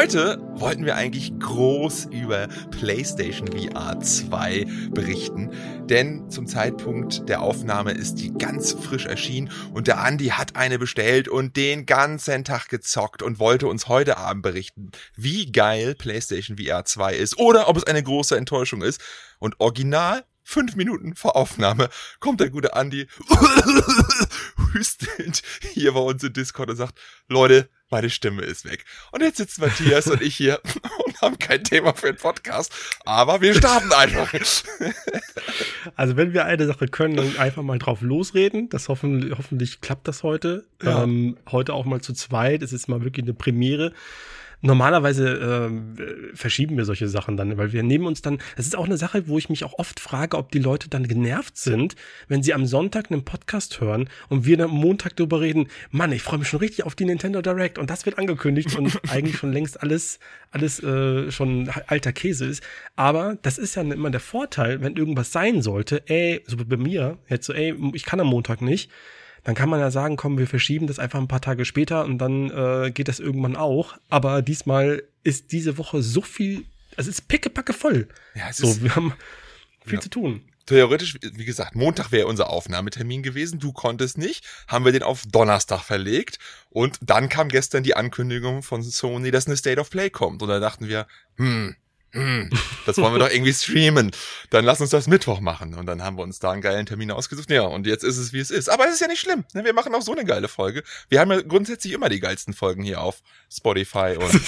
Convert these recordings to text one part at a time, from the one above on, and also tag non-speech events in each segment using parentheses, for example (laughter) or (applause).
Heute wollten wir eigentlich groß über PlayStation VR 2 berichten, denn zum Zeitpunkt der Aufnahme ist die ganz frisch erschienen und der Andi hat eine bestellt und den ganzen Tag gezockt und wollte uns heute Abend berichten, wie geil PlayStation VR 2 ist oder ob es eine große Enttäuschung ist. Und original fünf Minuten vor Aufnahme kommt der gute Andi (laughs) hüstelnd hier bei uns im Discord und sagt, Leute, meine Stimme ist weg. Und jetzt sitzen Matthias und ich hier (laughs) und haben kein Thema für den Podcast, aber wir starten einfach. (laughs) Also wenn wir eine Sache können, dann einfach mal drauf losreden. Das hoffen, hoffentlich klappt das heute. Ja. Ähm, heute auch mal zu zweit. Es ist mal wirklich eine Premiere. Normalerweise äh, verschieben wir solche Sachen dann, weil wir nehmen uns dann, das ist auch eine Sache, wo ich mich auch oft frage, ob die Leute dann genervt sind, wenn sie am Sonntag einen Podcast hören und wir dann am Montag darüber reden, Mann, ich freue mich schon richtig auf die Nintendo Direct und das wird angekündigt und (laughs) eigentlich schon längst alles, alles äh, schon alter Käse ist. Aber das ist ja immer der Vorteil, wenn irgendwas sein sollte, ey, so bei mir, jetzt so, ey, ich kann am Montag nicht dann kann man ja sagen, komm, wir verschieben das einfach ein paar Tage später und dann äh, geht das irgendwann auch. Aber diesmal ist diese Woche so viel, also es ist pickepacke voll. Ja, es so, ist, wir haben viel ja. zu tun. Theoretisch, wie gesagt, Montag wäre unser Aufnahmetermin gewesen. Du konntest nicht. Haben wir den auf Donnerstag verlegt. Und dann kam gestern die Ankündigung von Sony, dass eine State of Play kommt. Und da dachten wir, hm, hm, das wollen wir doch irgendwie streamen. Dann lass uns das Mittwoch machen. Und dann haben wir uns da einen geilen Termin ausgesucht. Ja, und jetzt ist es, wie es ist. Aber es ist ja nicht schlimm. Ne? Wir machen auch so eine geile Folge. Wir haben ja grundsätzlich immer die geilsten Folgen hier auf Spotify und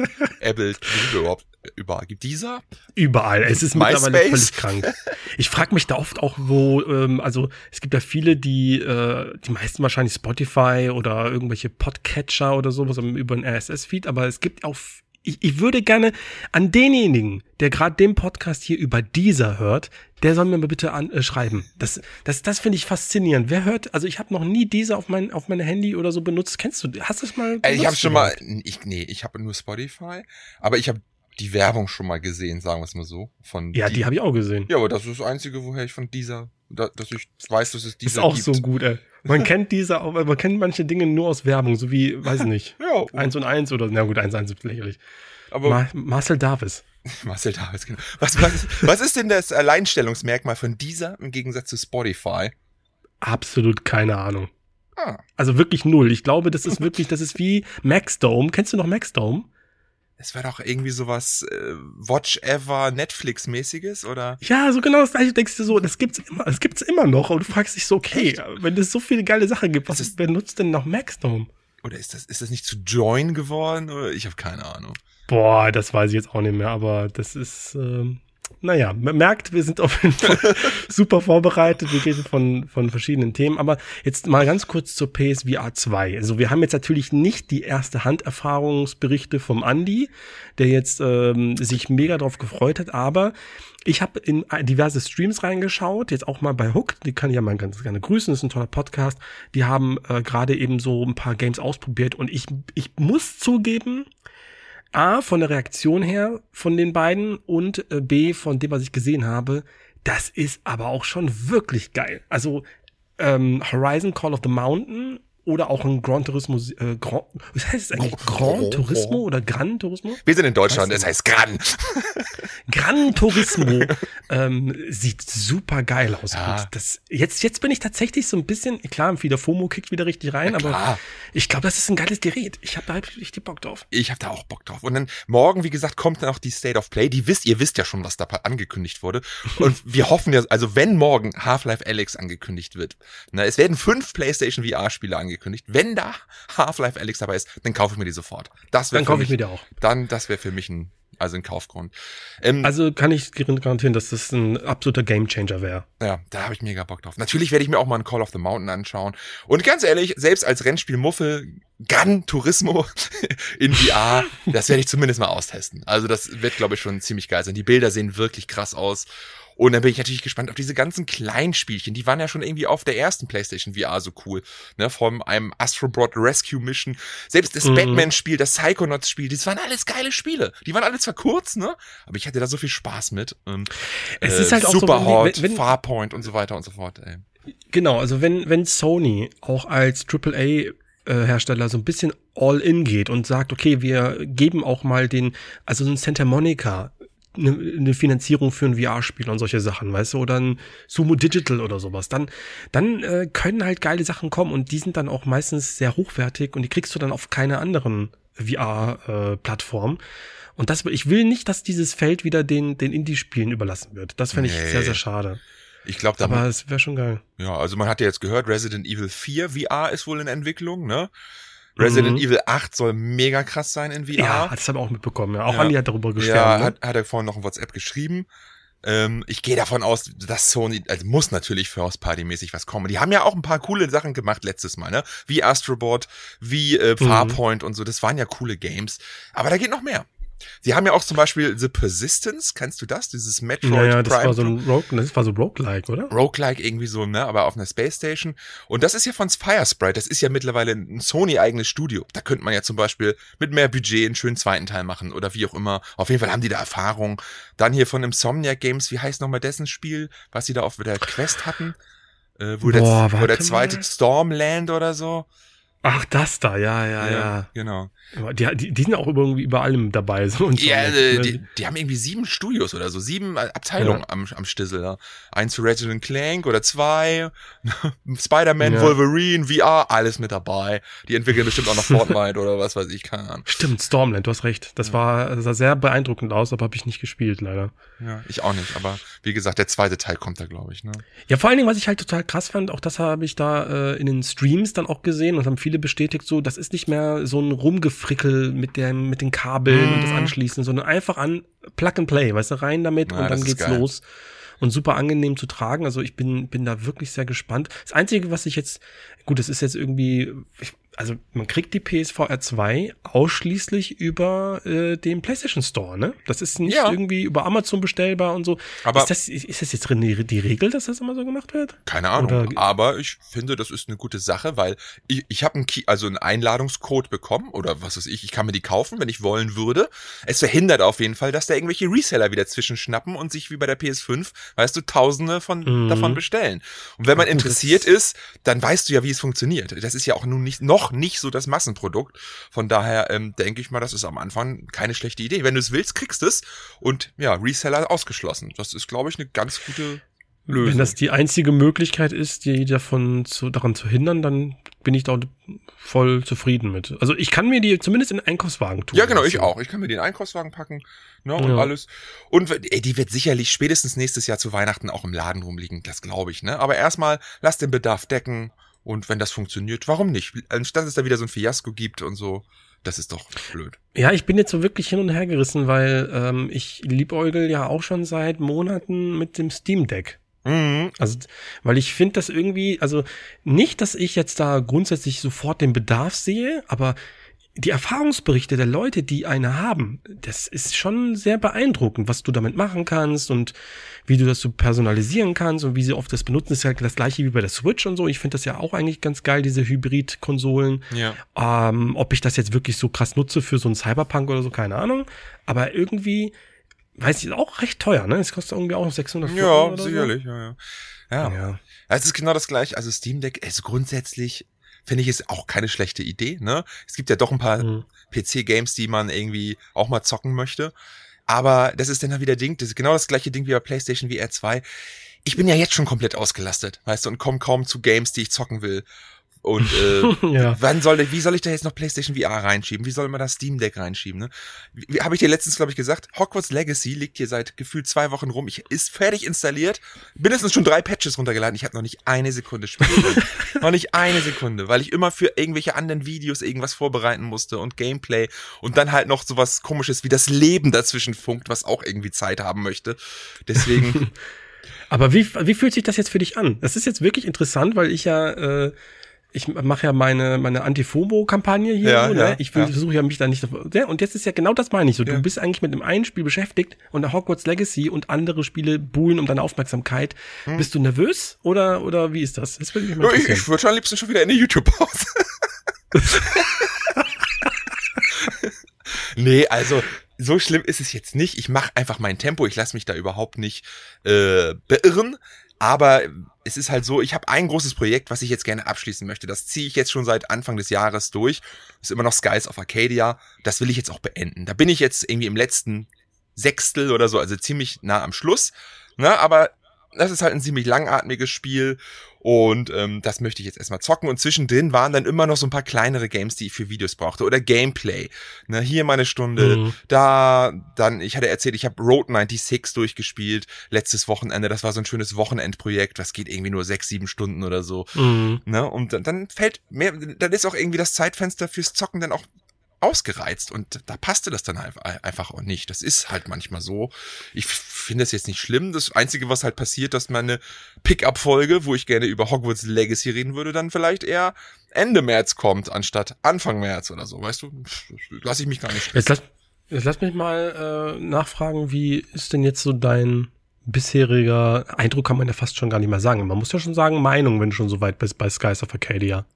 (laughs) Apple. Überhaupt überall. Gibt dieser? Überall. Es ist mittlerweile völlig krank. Ich frage mich da oft auch, wo, ähm, also es gibt ja viele, die, äh, die meisten wahrscheinlich Spotify oder irgendwelche Podcatcher oder sowas über ein RSS-Feed, aber es gibt auch ich, ich würde gerne an denjenigen, der gerade den Podcast hier über dieser hört, der soll mir mal bitte an, äh, schreiben. Das, das, das finde ich faszinierend. Wer hört? Also ich habe noch nie dieser auf mein auf mein Handy oder so benutzt. Kennst du? Hast du es mal? Benutzt, ich habe schon mal. Ich nee, ich habe nur Spotify, aber ich habe die Werbung schon mal gesehen, sagen wir es mal so. Von ja, die, die habe ich auch gesehen. Ja, aber das ist das Einzige, woher ich von dieser, dass ich weiß, dass es dieser Ist auch gibt. so gut, ey. Man kennt diese, man kennt manche Dinge nur aus Werbung, so wie, weiß ich nicht. (laughs) ja. Eins und eins oder, na gut, eins, eins ist lächerlich. Aber Ma Marcel Davis. (laughs) Marcel Davis, genau. Was, was, was ist denn das Alleinstellungsmerkmal von dieser im Gegensatz zu Spotify? Absolut keine Ahnung. Ah. Also wirklich null. Ich glaube, das ist wirklich, das ist wie Maxdome. Kennst du noch Maxdome? Es war doch irgendwie sowas äh, Watch Ever Netflix-mäßiges, oder? Ja, so genau das gleiche. Denkst du so, das gibt's immer, das gibt's immer noch. Und du fragst dich so, okay, Echt? wenn es so viele geile Sachen gibt, was ist, wer nutzt denn noch Maxdome? Oder ist das, ist das nicht zu Join geworden? Oder? Ich habe keine Ahnung. Boah, das weiß ich jetzt auch nicht mehr, aber das ist, ähm, naja, man merkt, wir sind auf jeden Fall (laughs) super vorbereitet. Wir reden von, von verschiedenen Themen. Aber jetzt mal ganz kurz zur PSVR 2. Also wir haben jetzt natürlich nicht die erste Handerfahrungsberichte vom Andy, der jetzt ähm, sich mega drauf gefreut hat, aber ich habe in diverse Streams reingeschaut, jetzt auch mal bei Hook, die kann ich ja mal ganz gerne grüßen, das ist ein toller Podcast. Die haben äh, gerade eben so ein paar Games ausprobiert und ich, ich muss zugeben, A, von der Reaktion her von den beiden und äh, B, von dem, was ich gesehen habe, das ist aber auch schon wirklich geil. Also ähm, Horizon Call of the Mountain oder auch ein Gran Turismo, äh, Grand, (laughs) was heißt es eigentlich? Gran Turismo oder Gran Turismo? Wir sind in Deutschland, es heißt Gran. (laughs) Gran Turismo (laughs) ähm, sieht super geil aus. Ja. Das, jetzt, jetzt bin ich tatsächlich so ein bisschen, klar, wieder FOMO kickt wieder richtig rein, aber ich glaube, das ist ein geiles Gerät. Ich habe da richtig Bock drauf. Ich habe da auch Bock drauf. Und dann morgen, wie gesagt, kommt dann auch die State of Play. Die wisst, ihr wisst ja schon, was da angekündigt wurde. Und wir hoffen ja, also wenn morgen Half-Life Alex angekündigt wird, na, es werden fünf PlayStation VR-Spiele angekündigt angekündigt. Wenn da Half-Life Alex dabei ist, dann kaufe ich mir die sofort. Das dann kaufe ich mir die auch. Dann, das wäre für mich ein, also ein Kaufgrund. Ähm, also kann ich garantieren, dass das ein absoluter Gamechanger wäre. Ja, da habe ich mega Bock drauf. Natürlich werde ich mir auch mal ein Call of the Mountain anschauen. Und ganz ehrlich, selbst als Rennspiel-Muffel, Gran Turismo (laughs) in VR, das werde ich zumindest mal austesten. Also das wird, glaube ich, schon ziemlich geil sein. Die Bilder sehen wirklich krass aus. Und dann bin ich natürlich gespannt auf diese ganzen kleinen Spielchen. Die waren ja schon irgendwie auf der ersten PlayStation VR so cool. Ne, von einem Astrobot Rescue Mission. Selbst das mhm. Batman-Spiel, das Psychonauts-Spiel, das waren alles geile Spiele. Die waren alle zwar kurz, ne? Aber ich hatte da so viel Spaß mit. Und, es äh, ist halt auch Superhot, so, wenn, wenn, Farpoint und so weiter und so fort. Ey. Genau, also wenn, wenn Sony auch als AAA Hersteller so ein bisschen all in geht und sagt, okay, wir geben auch mal den, also so ein Santa Monica, eine, eine Finanzierung für ein VR-Spiel und solche Sachen, weißt du, oder ein Sumo Digital oder sowas, dann, dann äh, können halt geile Sachen kommen und die sind dann auch meistens sehr hochwertig und die kriegst du dann auf keine anderen VR-Plattformen. Äh, und das, ich will nicht, dass dieses Feld wieder den, den Indie-Spielen überlassen wird. Das fände ich nee. sehr, sehr schade. Ich glaube, aber es wäre schon geil. Ja, also man hat ja jetzt gehört, Resident Evil 4 VR ist wohl in Entwicklung, ne? Resident mhm. Evil 8 soll mega krass sein in VR. Ja, das habe ich auch mitbekommen. Ja. Auch ja. Andi hat darüber geschrieben. Ja, ne? hat, hat er vorhin noch ein WhatsApp geschrieben. Ähm, ich gehe davon aus, dass Sony, also muss natürlich First Party mäßig was kommen. Die haben ja auch ein paar coole Sachen gemacht letztes Mal, ne? Wie Astrobot, wie äh, mhm. Farpoint mhm. und so. Das waren ja coole Games. Aber da geht noch mehr. Sie haben ja auch zum Beispiel The Persistence, kennst du das? Dieses Metroid naja, das Prime. War so ein Rogue, das war so Roguelike, oder? Roguelike irgendwie so, ne? Aber auf einer Space Station. Und das ist ja von Firesprite. Das ist ja mittlerweile ein Sony-eigenes Studio. Da könnte man ja zum Beispiel mit mehr Budget einen schönen zweiten Teil machen oder wie auch immer. Auf jeden Fall haben die da Erfahrung. Dann hier von Insomniac Games, wie heißt nochmal dessen Spiel, was sie da auf der Quest hatten? Äh, wo, Boah, der, wo der zweite mal. Stormland oder so. Ach, das da, ja, ja, ja. ja. Genau. Die, die, die sind auch irgendwie über allem dabei. (laughs) So und ja, so. Ne? die, die haben irgendwie sieben Studios oder so, sieben Abteilungen ja. am, am Stissel. Ja. Eins für Resident Clank oder zwei, (laughs) Spider-Man, ja. Wolverine, VR, alles mit dabei. Die entwickeln bestimmt auch noch Fortnite oder was weiß ich, keine Ahnung. Stimmt, Stormland, du hast recht. Das war, das sah sehr beeindruckend aus, aber habe ich nicht gespielt, leider. Ja, ich auch nicht, aber wie gesagt, der zweite Teil kommt da, glaube ich. Ne? Ja, vor allen Dingen, was ich halt total krass fand, auch das habe ich da äh, in den Streams dann auch gesehen und haben viele bestätigt, so, das ist nicht mehr so ein Rumgefrickel mit dem, mit den Kabeln mm. und das mhm. Anschließen, sondern einfach an Plug and Play, weißt du, rein damit ja, und dann geht's geil. los und super angenehm zu tragen. Also ich bin, bin da wirklich sehr gespannt. Das Einzige, was ich jetzt, gut, das ist jetzt irgendwie, ich, also man kriegt die PSVR 2 ausschließlich über äh, den PlayStation Store, ne? Das ist nicht ja. irgendwie über Amazon bestellbar und so. Aber ist das, ist das jetzt die, die Regel, dass das immer so gemacht wird? Keine Ahnung. Oder? Aber ich finde, das ist eine gute Sache, weil ich, ich habe einen, also einen Einladungscode bekommen oder was weiß ich, ich kann mir die kaufen, wenn ich wollen würde. Es verhindert auf jeden Fall, dass da irgendwelche Reseller wieder zwischenschnappen und sich wie bei der PS5, weißt du, Tausende von mhm. davon bestellen. Und wenn man interessiert ist, dann weißt du ja, wie es funktioniert. Das ist ja auch nun nicht noch nicht so das Massenprodukt. Von daher ähm, denke ich mal, das ist am Anfang keine schlechte Idee. Wenn du es willst, kriegst du es. Und ja, Reseller ausgeschlossen. Das ist, glaube ich, eine ganz gute Lösung. Wenn das die einzige Möglichkeit ist, die davon zu, daran zu hindern, dann bin ich da voll zufrieden mit. Also ich kann mir die zumindest in den Einkaufswagen tun. Ja, genau, ich auch. Ich kann mir den Einkaufswagen packen ne, und ja. alles. Und ey, die wird sicherlich spätestens nächstes Jahr zu Weihnachten auch im Laden rumliegen, das glaube ich. Ne? Aber erstmal lass den Bedarf decken und wenn das funktioniert, warum nicht? Anstatt es da wieder so ein Fiasko gibt und so, das ist doch blöd. Ja, ich bin jetzt so wirklich hin und her gerissen, weil ähm, ich liebäugel ja auch schon seit Monaten mit dem Steam Deck. Mhm. Also, weil ich finde das irgendwie, also nicht, dass ich jetzt da grundsätzlich sofort den Bedarf sehe, aber die Erfahrungsberichte der Leute, die eine haben, das ist schon sehr beeindruckend, was du damit machen kannst und wie du das so personalisieren kannst und wie sie oft das benutzen. Das ist ja das gleiche wie bei der Switch und so. Ich finde das ja auch eigentlich ganz geil, diese Hybrid-Konsolen. Ja. Ähm, ob ich das jetzt wirklich so krass nutze für so einen Cyberpunk oder so, keine Ahnung. Aber irgendwie, weiß ich, auch recht teuer, ne? Es kostet irgendwie auch 600 Euro. Ja, sicherlich, so. ja, ja. Ja. ja. Es ist genau das gleiche. Also Steam Deck ist grundsätzlich finde ich es auch keine schlechte Idee. Ne? Es gibt ja doch ein paar mhm. PC-Games, die man irgendwie auch mal zocken möchte. Aber das ist dann halt wieder Ding, das ist genau das gleiche Ding wie bei PlayStation VR 2. Ich bin ja jetzt schon komplett ausgelastet, weißt du, und komme kaum zu Games, die ich zocken will. Und äh, (laughs) ja. wann soll ich, wie soll ich da jetzt noch PlayStation VR reinschieben? Wie soll man das Steam Deck reinschieben? Ne? Wie, Habe ich dir letztens, glaube ich, gesagt, Hogwarts Legacy liegt hier seit gefühlt zwei Wochen rum. Ich ist fertig installiert, mindestens schon drei Patches runtergeladen. Ich habe noch nicht eine Sekunde spielen. (laughs) noch nicht eine Sekunde, weil ich immer für irgendwelche anderen Videos irgendwas vorbereiten musste und Gameplay und dann halt noch sowas komisches wie das Leben dazwischen funkt, was auch irgendwie Zeit haben möchte. Deswegen. (laughs) Aber wie, wie fühlt sich das jetzt für dich an? Das ist jetzt wirklich interessant, weil ich ja äh, ich mache ja meine meine Antifobo-Kampagne hier, ja, so, ne? Ja, ich ja. versuche ja mich da nicht. Ja, und jetzt ist ja genau das meine ich so. Du bist eigentlich mit dem einen Spiel beschäftigt und der Hogwarts Legacy und andere Spiele buhlen um deine Aufmerksamkeit. Hm. Bist du nervös oder oder wie ist das? Das will mich mal ich, ich würde schon am liebsten schon wieder in eine YouTube-Pause. (laughs) nee, also so schlimm ist es jetzt nicht. Ich mache einfach mein Tempo. Ich lasse mich da überhaupt nicht äh, beirren. Aber es ist halt so, ich habe ein großes Projekt, was ich jetzt gerne abschließen möchte. Das ziehe ich jetzt schon seit Anfang des Jahres durch. Ist immer noch Skies of Arcadia. Das will ich jetzt auch beenden. Da bin ich jetzt irgendwie im letzten Sechstel oder so, also ziemlich nah am Schluss. Ne, aber das ist halt ein ziemlich langatmiges Spiel und ähm, das möchte ich jetzt erstmal zocken. Und zwischendrin waren dann immer noch so ein paar kleinere Games, die ich für Videos brauchte. Oder Gameplay. Ne, hier mal eine Stunde, mhm. da, dann, ich hatte erzählt, ich habe Road 96 durchgespielt letztes Wochenende. Das war so ein schönes Wochenendprojekt. Das geht irgendwie nur sechs, sieben Stunden oder so. Mhm. Ne, und dann, dann fällt mehr, dann ist auch irgendwie das Zeitfenster fürs Zocken dann auch ausgereizt und da passte das dann einfach auch nicht. Das ist halt manchmal so. Ich finde es jetzt nicht schlimm. Das Einzige, was halt passiert, dass meine Pickup-Folge, wo ich gerne über Hogwarts Legacy reden würde, dann vielleicht eher Ende März kommt, anstatt Anfang März oder so. Weißt du, lass ich mich gar nicht. Jetzt lass, jetzt lass mich mal äh, nachfragen, wie ist denn jetzt so dein bisheriger Eindruck, kann man ja fast schon gar nicht mehr sagen. Man muss ja schon sagen, Meinung, wenn du schon so weit bist bei Skies of Arcadia.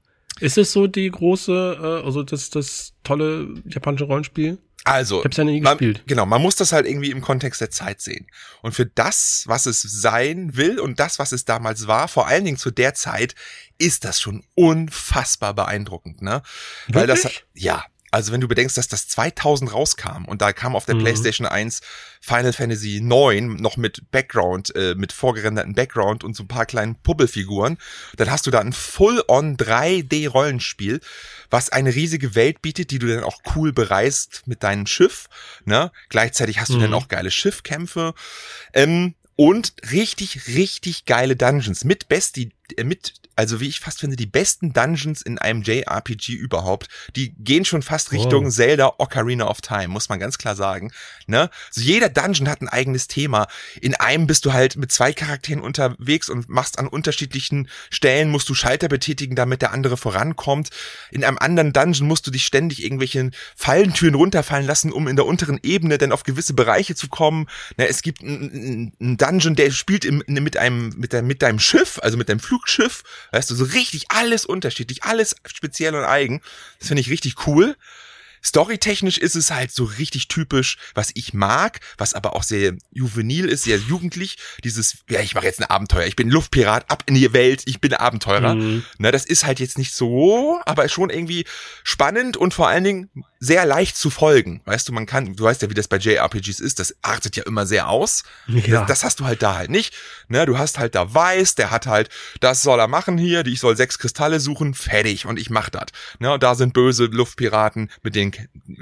Ist es so die große, äh, also das, das tolle japanische Rollenspiel? Also, ich hab's ja nie man, gespielt. genau, man muss das halt irgendwie im Kontext der Zeit sehen. Und für das, was es sein will und das, was es damals war, vor allen Dingen zu der Zeit, ist das schon unfassbar beeindruckend, ne? Wirklich? Weil das, ja, also wenn du bedenkst, dass das 2000 rauskam und da kam auf der mhm. PlayStation 1 Final Fantasy 9 noch mit Background, äh, mit vorgerenderten Background und so ein paar kleinen Pubbelfiguren, dann hast du da ein Full-on 3D-Rollenspiel, was eine riesige Welt bietet, die du dann auch cool bereist mit deinem Schiff. Ne? Gleichzeitig hast du mhm. dann auch geile Schiffkämpfe. Ähm, und richtig, richtig geile Dungeons mit Besti, äh, mit also wie ich fast finde, die besten Dungeons in einem JRPG überhaupt. Die gehen schon fast Richtung oh. Zelda Ocarina of Time, muss man ganz klar sagen. Ne? So jeder Dungeon hat ein eigenes Thema. In einem bist du halt mit zwei Charakteren unterwegs und machst an unterschiedlichen Stellen, musst du Schalter betätigen, damit der andere vorankommt. In einem anderen Dungeon musst du dich ständig irgendwelche Fallentüren runterfallen lassen, um in der unteren Ebene dann auf gewisse Bereiche zu kommen. Ne? Es gibt einen Dungeon, der spielt im, mit einem, mit, deinem, mit deinem Schiff, also mit deinem Flugschiff Weißt du, so richtig alles unterschiedlich, alles speziell und eigen. Das finde ich richtig cool. Storytechnisch ist es halt so richtig typisch, was ich mag, was aber auch sehr juvenil ist, sehr jugendlich. Dieses, ja, ich mache jetzt ein Abenteuer, ich bin Luftpirat, ab in die Welt, ich bin Abenteurer. Mhm. Na, das ist halt jetzt nicht so, aber schon irgendwie spannend und vor allen Dingen sehr leicht zu folgen. Weißt du, man kann, du weißt ja, wie das bei JRPGs ist, das artet ja immer sehr aus. Ja. Das, das hast du halt da halt nicht. Ne, du hast halt da Weiß, der hat halt, das soll er machen hier, ich soll sechs Kristalle suchen, fertig und ich mach das. Ne, und da sind böse Luftpiraten, mit denen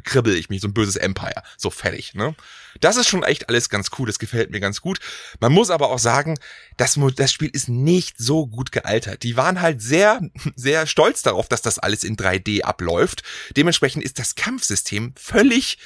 kribbel ich mich, so ein böses Empire. So fertig, ne? Das ist schon echt alles ganz cool, das gefällt mir ganz gut. Man muss aber auch sagen, das, das Spiel ist nicht so gut gealtert. Die waren halt sehr, (laughs) sehr stolz darauf, dass das alles in 3D abläuft. Dementsprechend ist das Kampfsystem völlig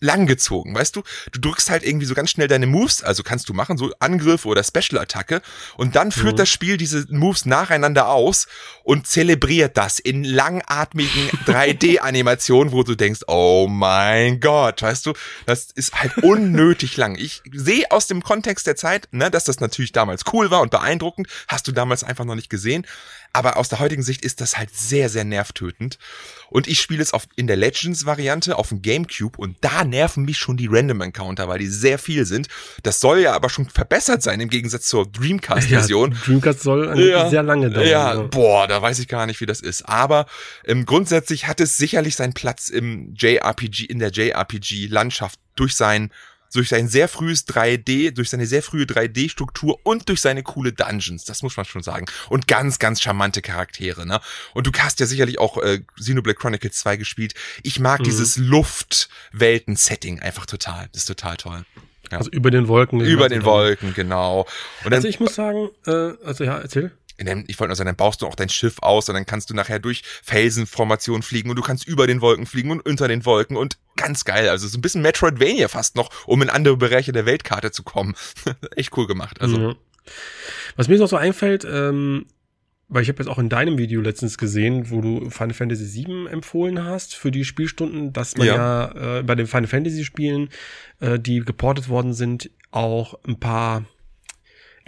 langgezogen, weißt du? Du drückst halt irgendwie so ganz schnell deine Moves, also kannst du machen, so Angriff oder Special-Attacke und dann führt mhm. das Spiel diese Moves nacheinander aus und zelebriert das in langatmigen (laughs) 3D-Animationen, wo du denkst, oh mein Gott, weißt du, das ist halt (laughs) unnötig lang. Ich sehe aus dem Kontext der Zeit, ne, dass das natürlich damals cool war und beeindruckend, hast du damals einfach noch nicht gesehen, aber aus der heutigen Sicht ist das halt sehr, sehr nervtötend. Und ich spiele es auf, in der Legends-Variante auf dem Gamecube und da nerven mich schon die Random-Encounter, weil die sehr viel sind. Das soll ja aber schon verbessert sein im Gegensatz zur Dreamcast-Version. Ja, Dreamcast soll ja, sehr lange dauern. Ja, ja, boah, da weiß ich gar nicht, wie das ist. Aber ähm, grundsätzlich hat es sicherlich seinen Platz im JRPG, in der JRPG-Landschaft durch sein durch sein sehr frühes 3D, durch seine sehr frühe 3D-Struktur und durch seine coole Dungeons. Das muss man schon sagen. Und ganz, ganz charmante Charaktere, ne? Und du hast ja sicherlich auch äh, Xenoblade Chronicles 2 gespielt. Ich mag mhm. dieses Luftwelten-Setting einfach total. Das ist total toll. Ja. Also über den Wolken. Über den Wolken, genau. Und also ich muss sagen, äh, also ja, erzähl ich wollte nur sagen, dann baust du auch dein Schiff aus und dann kannst du nachher durch Felsenformationen fliegen und du kannst über den Wolken fliegen und unter den Wolken und ganz geil. Also so ein bisschen Metroidvania fast noch, um in andere Bereiche der Weltkarte zu kommen. (laughs) Echt cool gemacht. Also. Mhm. Was mir noch so einfällt, ähm, weil ich habe jetzt auch in deinem Video letztens gesehen, wo du Final Fantasy VII empfohlen hast für die Spielstunden, dass man ja, ja äh, bei den Final Fantasy Spielen, äh, die geportet worden sind, auch ein paar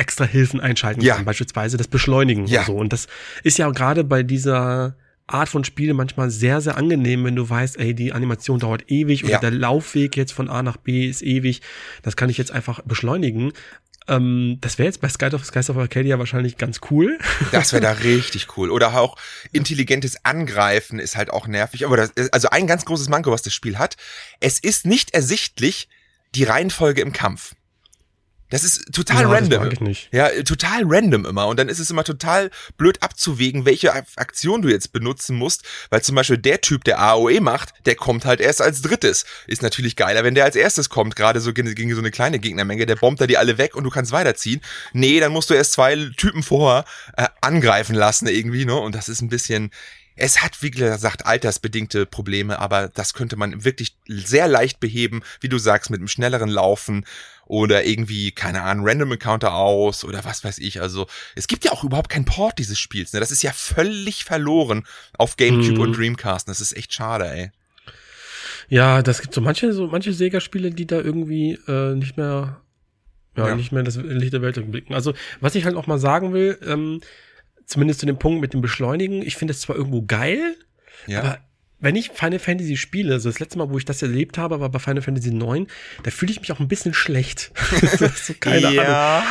extra Hilfen einschalten ja. kann, beispielsweise das Beschleunigen ja. und so. Und das ist ja gerade bei dieser Art von Spiele manchmal sehr, sehr angenehm, wenn du weißt, ey, die Animation dauert ewig oder ja. der Laufweg jetzt von A nach B ist ewig. Das kann ich jetzt einfach beschleunigen. Ähm, das wäre jetzt bei Sky of, Skies of Arcadia wahrscheinlich ganz cool. Das wäre da (laughs) richtig cool. Oder auch intelligentes Angreifen ist halt auch nervig. Aber das, also ein ganz großes Manko, was das Spiel hat, es ist nicht ersichtlich die Reihenfolge im Kampf. Das ist total Ja, das random. mag ich nicht. Ja, total random immer. Und dann ist es immer total blöd abzuwägen, welche Aktion du jetzt benutzen musst. Weil zum Beispiel der Typ, der AOE macht, der kommt halt erst als drittes. Ist natürlich geiler, wenn der als erstes kommt. Gerade so gegen gegen so eine kleine Gegnermenge. Der bombt da die alle weg und du kannst weiterziehen. Nee, dann musst du erst zwei Typen vorher äh, angreifen lassen irgendwie, ne? Und das ist ein bisschen... Es hat, wie gesagt, altersbedingte Probleme, aber das könnte man wirklich sehr leicht beheben, wie du sagst, mit einem schnelleren Laufen oder irgendwie, keine Ahnung, Random Encounter aus oder was weiß ich. Also es gibt ja auch überhaupt keinen Port dieses Spiels. Ne? Das ist ja völlig verloren auf GameCube Mhm. und Dreamcast. Das ist echt schade, ey. Ja, das gibt so manche, so manche Sega-Spiele, die da irgendwie äh, nicht mehr, ja, Ja. nicht mehr das Licht der Welt blicken. Also, was ich halt auch mal sagen will, ähm, zumindest zu dem Punkt mit dem Beschleunigen, ich finde es zwar irgendwo geil, Ja. aber wenn ich Final Fantasy spiele, also das letzte Mal, wo ich das erlebt habe, war bei Final Fantasy 9, da fühle ich mich auch ein bisschen schlecht. (laughs) so, keine Ahnung. ja.